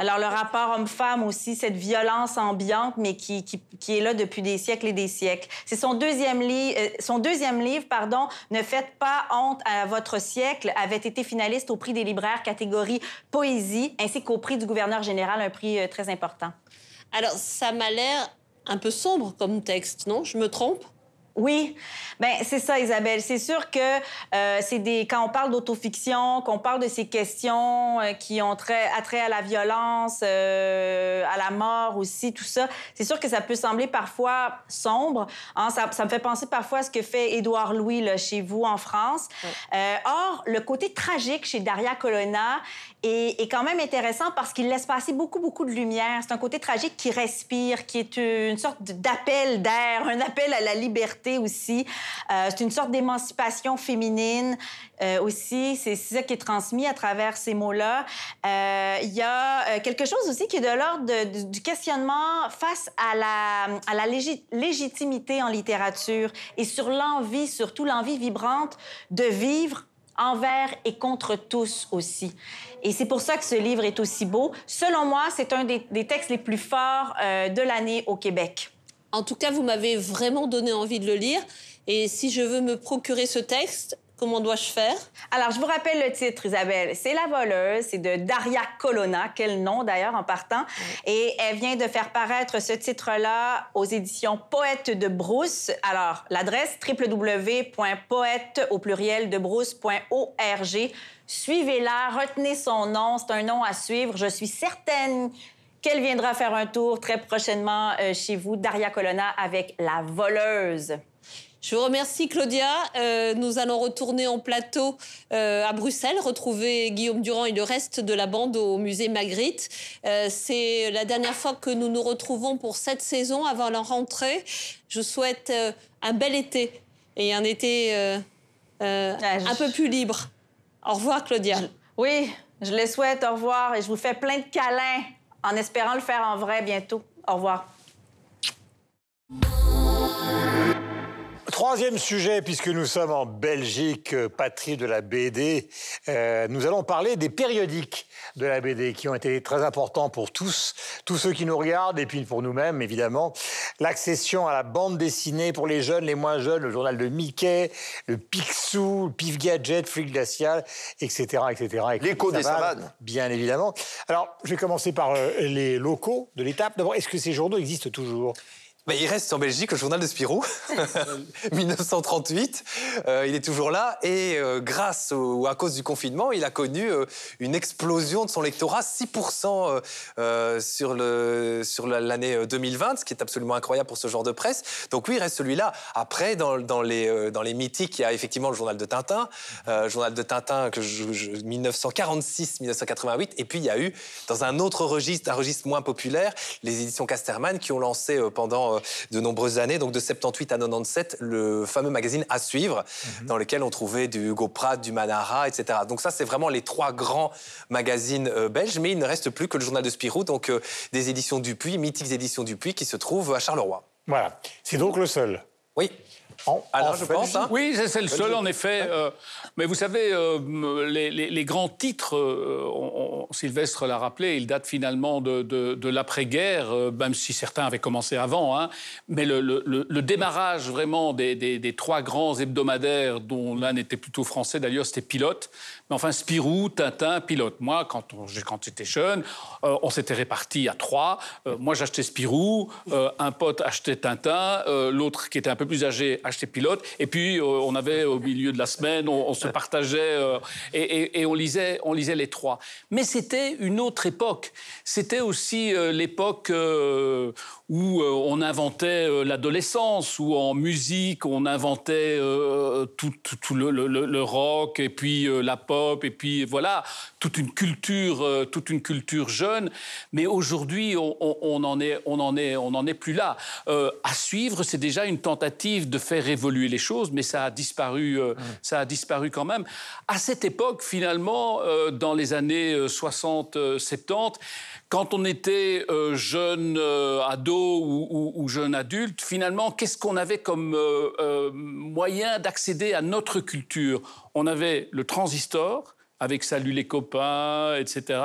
Alors, le rapport homme-femme aussi, cette violence ambiante, mais qui, qui, qui, est là depuis des siècles et des siècles. C'est son deuxième, euh, livre, pardon, Ne faites pas honte à votre siècle, avait été finaliste au prix des libraires catégorie poésie, ainsi qu'au prix du gouverneur général, un prix euh, très important. Alors, ça m'a l'air un peu sombre comme texte, non? Je me trompe? Oui, ben c'est ça, Isabelle. C'est sûr que euh, c'est des quand on parle d'autofiction, qu'on parle de ces questions euh, qui ont trait, attrait à la violence, euh, à la mort aussi, tout ça. C'est sûr que ça peut sembler parfois sombre. Hein? Ça, ça, me fait penser parfois à ce que fait Édouard Louis là, chez vous en France. Or, le côté tragique chez Daria Colonna est, est quand même intéressant parce qu'il laisse passer beaucoup, beaucoup de lumière. C'est un côté tragique qui respire, qui est une sorte d'appel d'air, un appel à la liberté aussi. Euh, c'est une sorte d'émancipation féminine euh, aussi. C'est ça qui est transmis à travers ces mots-là. Euh, il y a quelque chose aussi qui est de l'ordre du questionnement face à la, légitimité en littérature et sur l'envie, surtout l'envie vibrante de vivre envers et contre tous aussi. Et c'est pour ça que ce livre est aussi beau. Selon moi, c'est un des, textes les plus forts de l'année au Québec. En tout cas, vous m'avez vraiment donné envie de le lire. Et si je veux me procurer ce texte, Comment dois-je faire? Alors, je vous rappelle le titre, Isabelle. C'est La voleuse. C'est de Daria Colonna. Quel nom, d'ailleurs, en partant. Oui. Et elle vient de faire paraître ce titre-là aux éditions Poète de Brousse. Alors, l'adresse www.poète au pluriel de brousse.org. Suivez-la, retenez son nom. C'est un nom à suivre. Je suis certaine qu'elle viendra faire un tour très prochainement euh, chez vous, Daria Colonna, avec La voleuse. Je vous remercie, Claudia. Euh, nous allons retourner en plateau euh, à Bruxelles, retrouver Guillaume Durand et le reste de la bande au musée Magritte. Euh, C'est la dernière fois que nous nous retrouvons pour cette saison avant la rentrée. Je souhaite euh, un bel été et un été ah, je... un peu plus libre. Au revoir, Claudia. Oui, je le souhaite. Au revoir. Et je vous fais plein de câlins en espérant le faire en vrai bientôt. Au revoir. Troisième sujet, puisque nous sommes en Belgique, patrie de la BD, euh, nous allons parler des périodiques de la BD qui ont été très importants pour tous, tous ceux qui nous regardent et puis pour nous-mêmes évidemment. L'accession à la bande dessinée pour les jeunes, les moins jeunes, le journal de Mickey, le Picsou, le Pif Gadget, Flic Glacial, etc. etc. L'écho des savanes. Bien évidemment. Alors, je vais commencer par euh, les locaux de l'étape. D'abord, est-ce que ces journaux existent toujours? Il reste en Belgique le journal de Spirou, 1938. Euh, il est toujours là et euh, grâce ou à cause du confinement, il a connu euh, une explosion de son lectorat, 6% euh, sur le sur l'année 2020, ce qui est absolument incroyable pour ce genre de presse. Donc oui, il reste celui-là. Après, dans, dans les dans les mythiques, il y a effectivement le journal de Tintin, journal de Tintin que 1946-1988, et puis il y a eu dans un autre registre, un registre moins populaire, les éditions Casterman qui ont lancé pendant de nombreuses années, donc de 78 à 97, le fameux magazine À suivre, mmh. dans lequel on trouvait du Hugo Pratt, du Manara, etc. Donc ça, c'est vraiment les trois grands magazines euh, belges, mais il ne reste plus que le journal de Spirou, donc euh, des éditions Dupuis, mythiques éditions Dupuis, qui se trouvent à Charleroi. Voilà, c'est donc le seul. Oui. Alain, en je fait, pense. hein. Oui, c'est c'est le seul, en effet. euh, mais vous savez, euh, les, les- les grands titres, euh, on- on- Sylvestre l'a rappelé, ils datent finalement de, de- de l'après-guerre, euh, même si certains avaient commencé avant. hein. mais le, le- le- le démarrage vraiment des, des- des trois grands hebdomadaires, dont l'un était plutôt français d'ailleurs, c'était Pilote. Mais enfin, Spirou, Tintin, Pilote. Moi, quand, quand j'étais jeune, euh, on s'était répartis à trois. Euh, moi, j'achetais Spirou, euh, un pote achetait Tintin, euh, l'autre qui était un peu plus âgé achetait Pilote. Et puis, euh, on avait au milieu de la semaine, on, se partageait euh, et, et- on, lisait, on lisait les trois. Mais c'était une autre époque. C'était aussi euh, l'époque où euh, on inventait euh, l'adolescence, où en musique, on inventait euh, tout, tout- tout le, le- le- le rock et puis la pop et puis voilà toute une culture, toute une culture jeune. Mais aujourd'hui, on, on- on en est, on en est, on en est plus là. À suivre, c'est déjà une tentative de faire évoluer les choses, mais ça a disparu, euh, ça a disparu quand même. À cette époque, finalement, dans les années euh, 60, euh, 70, quand on était euh, jeune euh, ado ou, jeune adulte, finalement, qu'est-ce qu'on avait comme euh, moyen d'accéder à notre culture? On avait le transistor avec Salut les copains, etc.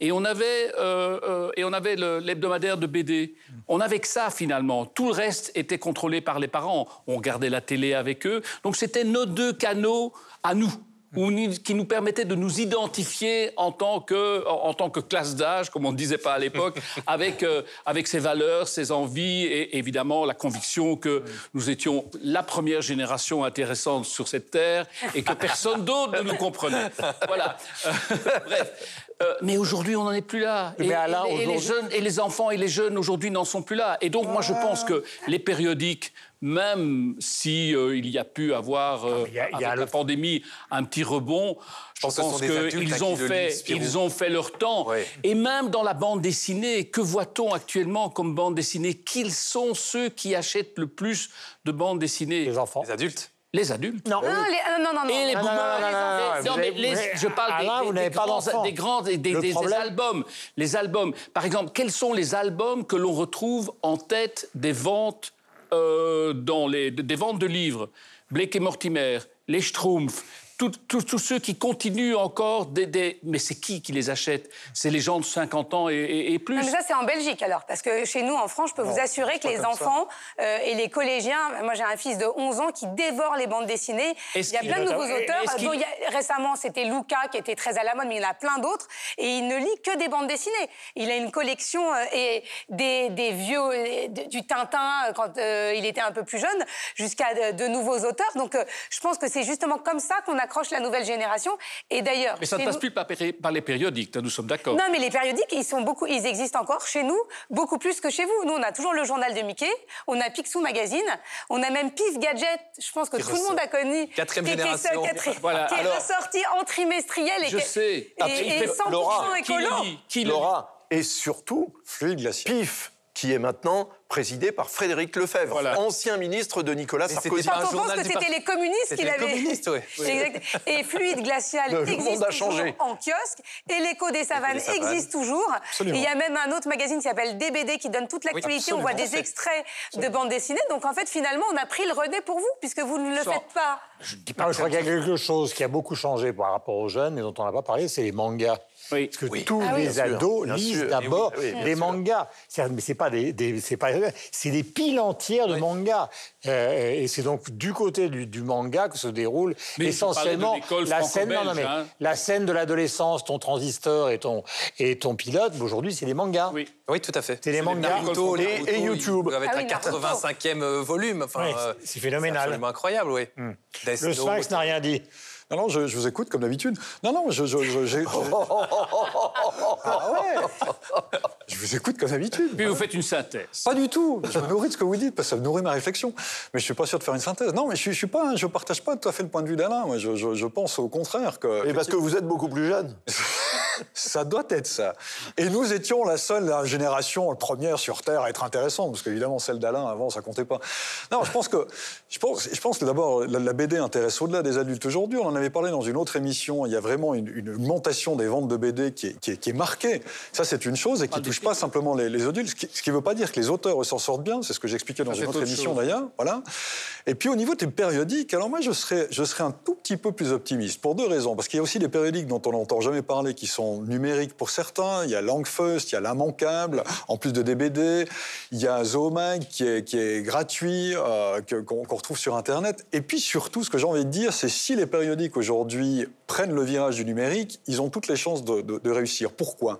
Et on avait, euh, et on avait l'hebdomadaire de BD. On avait que ça finalement. Tout le reste était contrôlé par les parents. On regardait la télé avec eux. Donc c'était nos deux canaux à nous. Ou qui nous permettaient de nous identifier en tant que, en, en tant que classe d'âge, comme on ne disait pas à l'époque, avec, euh, avec ses valeurs, ses envies et évidemment la conviction que nous étions la première génération intéressante sur cette terre et que personne d'autre ne nous comprenait. Voilà. Euh, bref. Euh, mais aujourd'hui, on n'en est plus là. Mais Et, les- et les aujourd'hui- jeunes, et les enfants et les jeunes aujourd'hui n'en sont plus là. Et donc, moi, je pense que les périodiques, même si euh, il y a pu avoir euh, y a- il y a avec le- la pandémie un petit rebond, je pense qu'ils ont fait, ils ont fait leur temps. Et même dans la bande dessinée, que voit-on actuellement comme bande dessinée? Qu'ils sont ceux qui achètent le plus de bandes dessinées? Les enfants. Les adultes Les adultes. Non. Non, les- non, non, non. Et les Non, non, boomers. non, non, non, non, Non, vous mais les- je parle des- Alain, des, vous des n'avez pas grands, des grands, des, des- Le des problème- albums. Les albums. Par exemple, quels sont les albums que l'on retrouve en tête des ventes euh, dans les des ventes de livres? Blake et Mortimer, les Schtroumpfs. Tous ceux qui continuent encore des- Mais c'est qui qui les achète? C'est les gens de 50 ans et, et- et plus. Non, mais ça, c'est en Belgique alors. Parce que chez nous, en France, je peux vous assurer que les enfants euh, et les collégiens. Moi, j'ai un fils de 11 ans qui dévore les bandes dessinées. Il y a plein de nouveaux auteurs. qu'il- dont il y a- récemment, c'était Luca qui était très à la mode, mais il y en a plein d'autres. Et il ne lit que des bandes dessinées. Il a une collection euh, et des, des vieux. du Tintin euh, quand euh, il était un peu plus jeune, jusqu'à de, de nouveaux auteurs. Donc, je pense que c'est justement comme ça qu'on accroche la nouvelle génération. Et d'ailleurs. Mais ça ne passe nous- plus par, les périodiques, nous sommes d'accord. non, mais les périodiques, ils sont beaucoup, ils existent encore chez nous, beaucoup plus que chez vous. Nous, on a toujours le journal de Mickey, on a Picsou Magazine, on a même Pif Gadget. Je pense que Qui tout le monde a connu. Quatrième qui, qui est- génération. quatri- Voilà, qui est alors- ressorti en trimestriel et, Je qui- sais. et, et fait- 100% Laura, Qui écolo. Qui Laura, et surtout. PIF, qui est maintenant présidé par Frédéric Lefebvre, Voilà. ancien ministre de Nicolas Mais Sarkozy. Quand on pense que c'était les communistes qui les l'avaient. communistes, oui. Exact. Et Fluide Glacial Le- le existe monde a toujours changé. en kiosque. Et l'écho des savanes existe toujours. Il y a même un autre magazine qui s'appelle DBD qui donne toute l'actualité. on voit des extraits de bandes dessinées. Donc en fait, finalement, on a pris le relais pour vous, puisque vous ne le Sans- faites pas. Je dis Non, je crois qu'il y a quelque chose qui a beaucoup changé par rapport aux jeunes et dont on n'a pas parlé, c'est les mangas. Oui. Parce que Oui. tous Ah oui. les Bien ados bien lisent d'abord Eh oui, oui, des sûr. mangas. C'est- Mais c'est pas des, des- c'est pas, c'est des piles entières de mangas. Euh, et c'est donc du côté du, du manga que se déroule Mais essentiellement la scène, non, non, mais hein. la scène de l'adolescence, ton transistor et ton et ton pilote. mais Aujourd'hui, c'est des mangas. Oui. Oui, tout à fait. C'est les mangas. Naruto, les Et- Naruto, et YouTube. être Ah oui, Naruto. 85e euh, volume. Enfin, Ouais, euh, c'est phénoménal. C'est absolument incroyable, oui. Death Le. Sphinx n'a rien dit. Non, non, je, je vous écoute comme d'habitude. Non, non, je, je, je, Ah ouais Je vous écoute comme d'habitude. Puis vous faites une synthèse. Pas du tout. Je me nourris de ce que vous dites parce que ça nourrit ma réflexion. Mais je suis pas sûr de faire une synthèse. Non, mais je, suis- je suis pas, je partage pas tout à fait le point de vue d'Alain. Moi, je, je, je pense au contraire que. Et parce que vous êtes beaucoup plus jeune. ça doit être ça. Et nous étions la seule génération, la première sur Terre à être intéressante, parce qu'évidemment, celle d'Alain, avant, ça comptait pas. Non, je pense que, je pense, je pense que d'abord, la, la BD intéresse au-delà des adultes. Aujourd'hui, on en avait parlé dans une autre émission, il y a vraiment une, une augmentation des ventes de BD qui est, qui est, qui est marquée. Ça, c'est une chose et qui ne touche pas simplement les, les adultes, ce qui ne veut pas dire que les auteurs s'en sortent bien, c'est ce que j'expliquais dans une autre autre émission d'ailleurs. Voilà. Et puis au niveau des périodiques, alors moi je serais, je serais un tout petit peu plus optimiste pour deux raisons. Parce qu'il y a aussi des périodiques dont on n'entend jamais parler qui sont numériques pour certains. Il y a Langfeust, il y a L'Immanquable, en plus de DBD. Il y a Zoomag qui est, qui est gratuit, euh, qu'on retrouve sur Internet. Et puis surtout, ce que j'ai envie de dire, c'est si les périodiques aujourd'hui prennent le virage du numérique, ils ont toutes les chances de, de- de réussir. Pourquoi?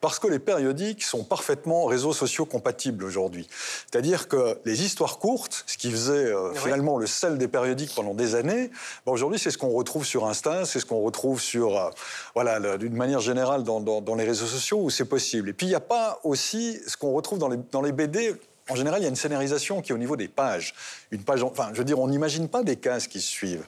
Parce que les périodiques sont parfaitement réseaux sociaux compatibles aujourd'hui. C'est-à-dire que les histoires courtes, ce qui faisait euh, finalement le sel des périodiques pendant des années, ben, aujourd'hui c'est ce qu'on retrouve sur Insta, c'est ce qu'on retrouve sur, euh, voilà, d'une manière générale dans, dans- dans les réseaux sociaux où c'est possible. Et puis il n'y a pas aussi ce qu'on retrouve dans les, dans les BD. En général, il y a une scénarisation qui est au niveau des pages. Une page, en- enfin, je veux dire, on n'imagine pas des cases qui se suivent.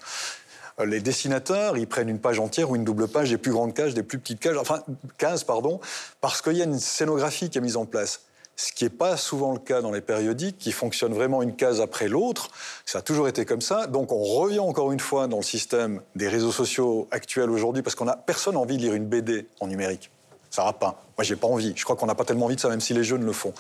Euh, Les dessinateurs, ils prennent une page entière ou une double page, des plus grandes cases, des plus petites cases, enfin, cases, pardon, parce qu'il y a une scénographie qui est mise en place. Ce qui n'est pas souvent le cas dans les périodiques, qui fonctionnent vraiment une case après l'autre. Ça a toujours été comme ça. Donc on revient encore une fois dans le système des réseaux sociaux actuels aujourd'hui, parce qu'on a personne envie de lire une BD en numérique. Ça va pas. Moi, j'ai pas envie. Je crois qu'on n'a pas tellement envie de ça, même si les jeunes le font.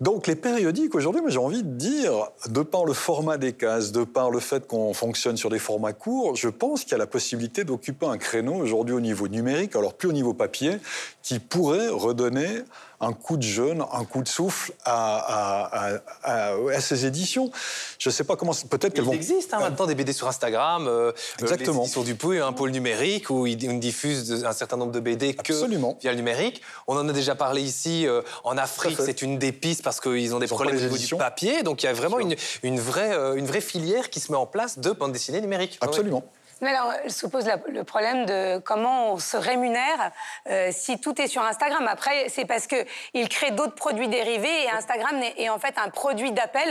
Donc les périodiques, aujourd'hui, j'ai envie de dire, de par le format des cases, de par le fait qu'on fonctionne sur des formats courts, je pense qu'il y a la possibilité d'occuper un créneau aujourd'hui au niveau numérique, alors plus au niveau papier, qui pourrait redonner un coup de jeune, un coup de souffle à, à- à- à- à ces éditions. Je ne sais pas comment... Peut-être qu'elles Il vont... existe hein, maintenant des BD sur Instagram, euh, Exactement. les éditions Dupuis, un pôle numérique où ils, diffusent un certain nombre de BD que via le numérique. On en a déjà parlé ici euh, en Afrique, c'est une des pistes parce qu'ils ont des Ils problèmes au niveau du papier, donc il y a vraiment une, une vraie, euh, une vraie filière qui se met en place de bande dessinée numérique. Absolument. Mais alors, se pose la- le problème de comment on se rémunère euh, si tout est sur Instagram. Après, c'est parce qu'ils créent d'autres produits dérivés et Instagram est, est en fait un produit d'appel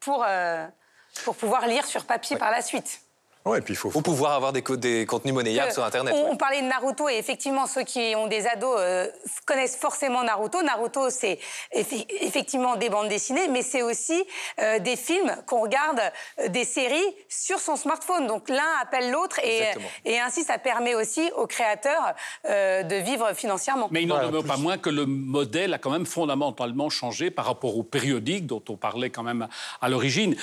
pour, euh, pour pouvoir lire sur papier par la suite. Ouais, et puis il faut... Pour pouvoir avoir des, co- des contenus monnayables Euh, sur Internet. On, ouais. on parlait de Naruto et effectivement, ceux qui ont des ados euh, connaissent forcément Naruto. Naruto, c'est effi- effectivement des bandes dessinées, mais c'est aussi euh, des films qu'on regarde, euh, des séries sur son smartphone. Donc l'un appelle l'autre et, ainsi ça permet aussi aux créateurs euh, de vivre financièrement. Mais il n'en demeure pas moins que le modèle a quand même fondamentalement changé par rapport au périodique dont on parlait quand même à l'origine.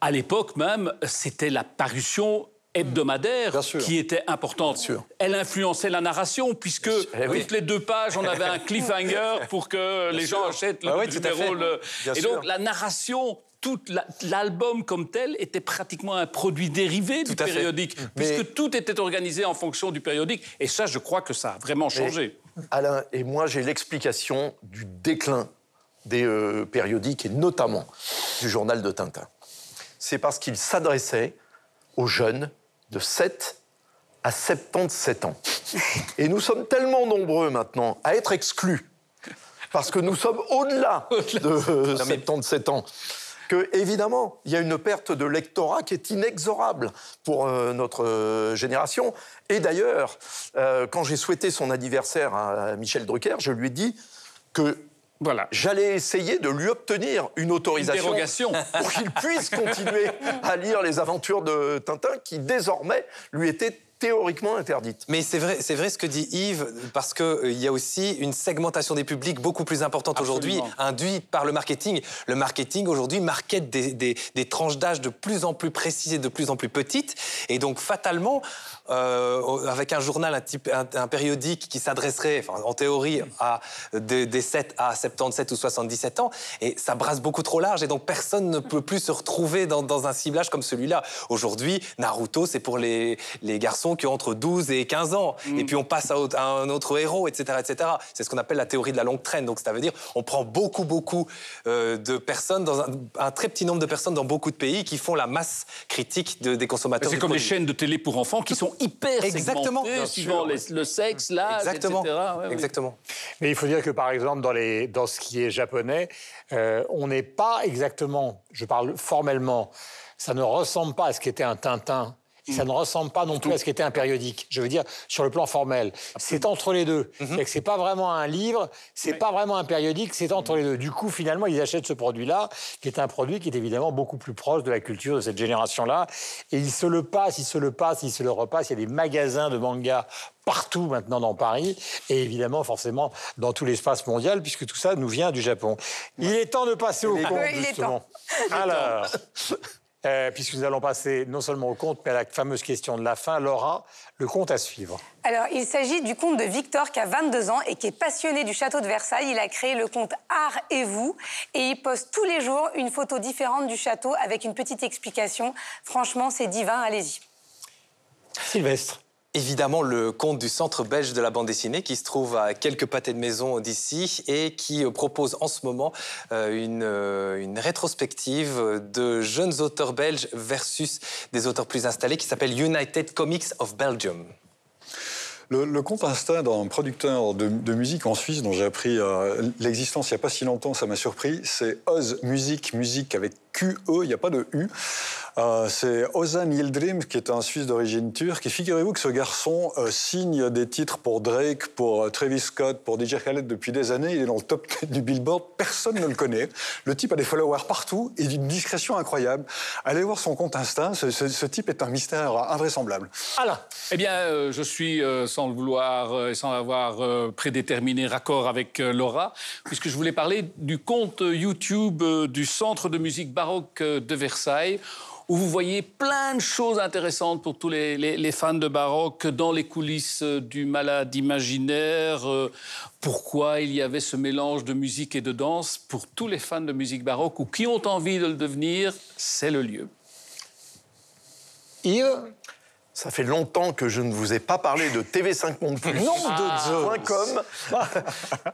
À l'époque même, c'était la parution hebdomadaire qui était importante. Elle influençait la narration puisque Eh oui. toutes les deux pages, on avait un cliffhanger pour que les gens achètent le Ah oui, numéro. le- Et sûr. donc la narration, tout la- l'album comme tel était pratiquement un produit dérivé du fait. périodique, Mais- puisque tout était organisé en fonction du périodique. Et ça, je crois que ça a vraiment changé. Mais Alain et moi, j'ai l'explication du déclin des euh, périodiques et notamment du journal de Tintin. C'est parce qu'il s'adressait aux jeunes de 7 à 77 ans. Et nous sommes tellement nombreux maintenant à être exclus parce que nous sommes au-delà de euh, 77 ans que évidemment il y a une perte de lectorat qui est inexorable pour euh, notre euh, génération. Et d'ailleurs, euh, quand j'ai souhaité son anniversaire à Michel Drucker, je lui ai dit que voilà. j'allais essayer de lui obtenir une autorisation dérogation. pour qu'il puisse continuer à lire les aventures de Tintin, qui désormais lui étaient théoriquement interdites. Mais c'est vrai, c'est vrai ce que dit Yves, parce qu'il y a aussi une segmentation des publics beaucoup plus importante aujourd'hui, induite par le marketing. Le marketing aujourd'hui market des, des- des tranches d'âge de plus en plus précises et de plus en plus petites. Et donc, fatalement, euh, avec un journal, un, type, un, un périodique qui s'adresserait, enfin, en théorie, à des, des 7 à 77 ou 77 ans, et ça brasse beaucoup trop large. Et donc, personne ne peut plus se retrouver dans, dans un ciblage comme celui-là. Aujourd'hui, Naruto, c'est pour les, les garçons qui ont entre 12 et 15 ans. Et puis, on passe à, autre- à un autre héros, etc. etc. C'est ce qu'on appelle la théorie de la longue traîne. Donc, ça veut dire on prend beaucoup, beaucoup euh, de personnes, dans un, un très petit nombre de personnes dans beaucoup de pays qui font la masse critique de- des consommateurs. C'est comme les chaînes de télé pour enfants qui sont hyper Exactement, suivant les- le sexe, l'âge, Exactement. etc. Ouais. Exactement. Mais il faut dire que, par exemple, dans, les, dans ce qui est japonais, euh, on n'est pas exactement, je parle formellement, ça ne ressemble pas à ce qu'était un Tintin Ça ne ressemble pas non plus à ce qu'était un périodique. Je veux dire, sur le plan formel. C'est entre les deux. Mhm. C'est pas vraiment un livre, c'est pas vraiment un périodique, c'est entre les deux. Du coup, finalement, ils achètent ce produit-là, qui est un produit qui est évidemment beaucoup plus proche de la culture de cette génération-là. Et ils se le passent, ils se le passent, ils se le repassent. Il y a des magasins de manga partout maintenant dans Paris et évidemment forcément dans tout l'espace mondial puisque tout ça nous vient du Japon. Il est temps de passer au Oui, conte il est justement. temps. Alors, euh, puisque nous allons passer non seulement au conte mais à la fameuse question de la fin, Laura, le conte à suivre. Alors, il s'agit du conte de Victor qui a 22 ans et qui est passionné du château de Versailles. Il a créé le conte Art et vous et il poste tous les jours une photo différente du château avec une petite explication. Franchement, c'est divin, allez-y. Sylvestre. Évidemment, le conte du Centre belge de la bande dessinée qui se trouve à quelques pâtés de maison d'ici et qui euh, propose en ce moment euh, une, euh, une rétrospective de jeunes auteurs belges versus des auteurs plus installés qui s'appelle United Comics of Belgium. Le, compte Insta d'un producteur de, musique en Suisse dont j'ai appris l'existence il n'y a pas si longtemps, ça m'a surpris, c'est Oz Music, musique avec QE, il n'y a pas de U. Euh, c'est Ozan Yildirim, qui est un Suisse d'origine turque. Et figurez-vous que ce garçon euh, signe des titres pour Drake, pour euh, Travis Scott, pour DJ Khaled depuis des années. Il est dans le top 10 du Billboard. Personne ne le connaît. Le type a des followers partout et d'une discrétion incroyable. Allez voir son compte Insta. Ce, type est un mystère invraisemblable. Alain. Eh bien, je suis, sans le vouloir et sans avoir euh, prédéterminé raccord avec Laura, puisque je voulais parler du compte YouTube du Centre de musique baroque euh, de Versailles, où vous voyez plein de choses intéressantes pour tous les, fans de baroque dans les coulisses euh, du malade imaginaire. euh, pourquoi il y avait ce mélange de musique et de danse pour tous les fans de musique baroque ou qui ont envie de le devenir, c'est le lieu. Ça fait longtemps que je ne vous ai pas parlé de TV5 Monde Plus. Nom de. .com.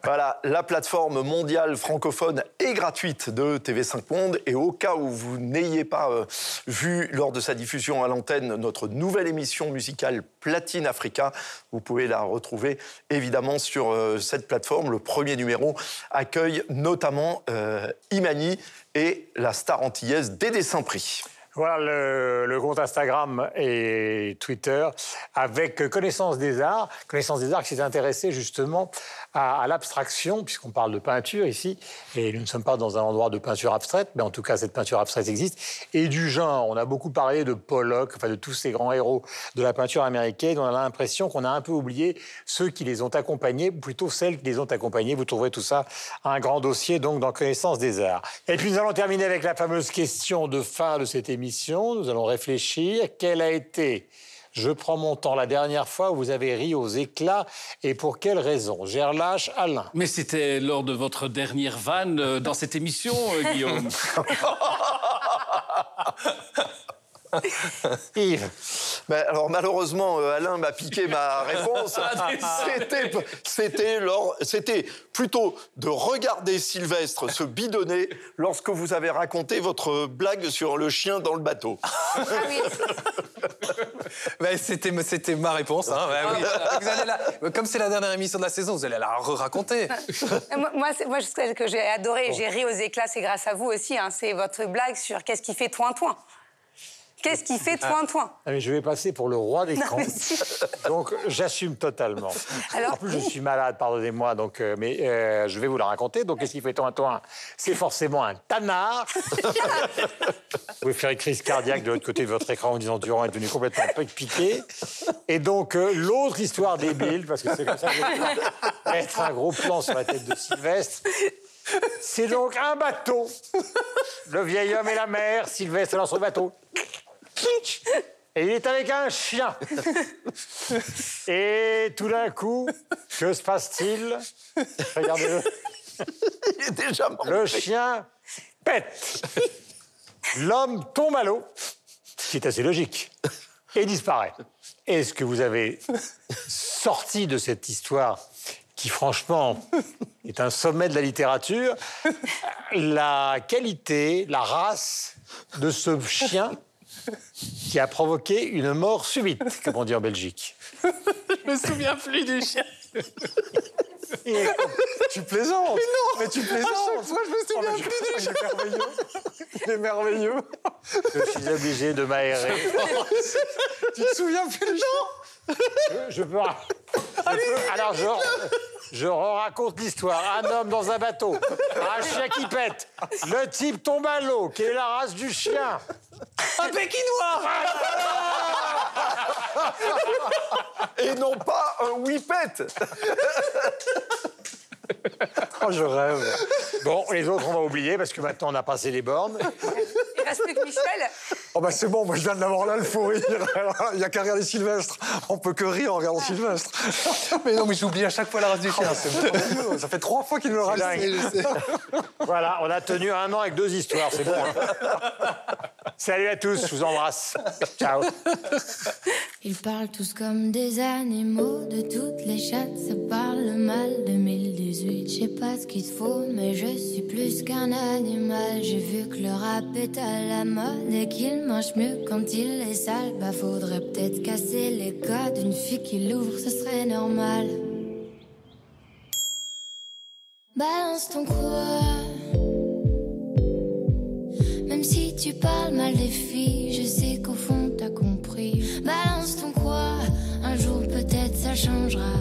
voilà, la plateforme mondiale francophone et gratuite de TV5 Monde. Et au cas où vous n'ayez pas euh, vu lors de sa diffusion à l'antenne notre nouvelle émission musicale Platine Africa, vous pouvez la retrouver évidemment sur euh, cette plateforme. Le premier numéro accueille notamment euh, Imani et la star antillaise Dédé Saint-Prix. Voilà le, compte Instagram et Twitter avec Connaissance des Arts. Connaissance des Arts qui s'est intéressé justement à, l'abstraction, puisqu'on parle de peinture ici, et nous ne sommes pas dans un endroit de peinture abstraite, mais en tout cas cette peinture abstraite existe, et du genre. On a beaucoup parlé de Pollock, enfin de tous ces grands héros de la peinture américaine. On a l'impression qu'on a un peu oublié ceux qui les ont accompagnés, ou plutôt celles qui les ont accompagnés. Vous trouverez tout ça, un grand dossier donc dans Connaissance des Arts. Et puis nous allons terminer avec la fameuse question de fin de cette émission. Nous allons réfléchir. Quelle a été, je prends mon temps, la dernière fois vous avez ri aux éclats et pour quelle raison? Gerlache, Alain. Mais c'était lors de votre dernière vanne euh, dans cette émission, euh, Guillaume. Yves. Ben, alors malheureusement, euh, Alain m'a piqué ma réponse. Ah, C'était, plutôt de regarder Sylvestre se bidonner lorsque vous avez raconté votre blague sur le chien dans le bateau. Ben, c'était, c'était ma réponse. hein. Oui. Vous allez la- comme c'est la dernière émission de la saison, vous allez la re-raconter. moi, moi, c'est- moi, ce que j'ai adoré, j'ai ri aux éclats, c'est grâce à vous aussi. hein, c'est votre blague sur qu'est-ce qui fait toin-toin. Qu'est-ce qui fait toin-toin Ah, mais je vais passer pour le roi des si. Donc j'assume totalement. Alors- en plus, je suis malade, pardonnez-moi, donc, euh, mais euh, je vais vous la raconter. Donc, qu'est-ce qui fait toi toi C'est forcément un tanard. vous pouvez faire une crise cardiaque de l'autre côté de votre écran en disant Durand est devenu complètement piqué. Et donc, euh, l'autre histoire débile, parce que c'est comme ça que je vais mettre un gros plan sur la tête de Sylvestre. C'est donc un bateau. Le vieil homme et la mère, Sylvestre est dans son bateau. Et il est avec un chien. Et tout d'un coup, que se passe-t-il? Regardez-le. Il est déjà mort. Le chien pète. L'homme tombe à l'eau, ce qui est assez logique, et disparaît. Est-ce que vous avez sorti de cette histoire qui, franchement, est un sommet de la littérature, la qualité, la race de ce chien? Qui a provoqué une mort subite, comme on dit en Belgique. Je me souviens plus du chien. Tu plaisantes. Mais non. Mais tu plaisantes À chaque fois, je me souviens Oh, plus du Il est merveilleux. Il est merveilleux. Je suis obligé de m'aérer. Tu te souviens plus du Je, je peux... ra- je peux- Alors, je, je raconte l'histoire. Un homme dans un bateau, un chien qui pète. Le type tombe à l'eau. Quelle est la race du chien Un Pékinois Et non pas un whippet Oh, je rêve Bon, les autres, on va oublier parce que maintenant, on a passé les bornes. Il reste plus que Michel. Oh bah c'est bon, moi je viens de l'avoir là, le fou rire. Il n'y a qu'à regarder Sylvestre. On peut que rire en regardant Sylvestre. Mais non, mais j'oublie à chaque fois la race du chien. Ah, c'est. Ça fait trois fois qu'il me le dingue. Voilà, on a tenu un an avec deux histoires, c'est bon. hein. Salut à tous, je vous embrasse. Ciao. Ils parlent tous comme des animaux, de toutes les chattes, ça parle mal. 2018, je sais pas ce qu'il faut, mais je suis plus qu'un animal. J'ai vu que le rap est à la mode et qu'il mange mieux quand il est sale. Bah, faudrait peut-être casser les codes. Une fille qui l'ouvre, ce serait normal. Balance ton quoi. Même si tu parles mal des filles, je sais qu'au fond t'as compris. Balance ton quoi, un jour peut-être ça changera.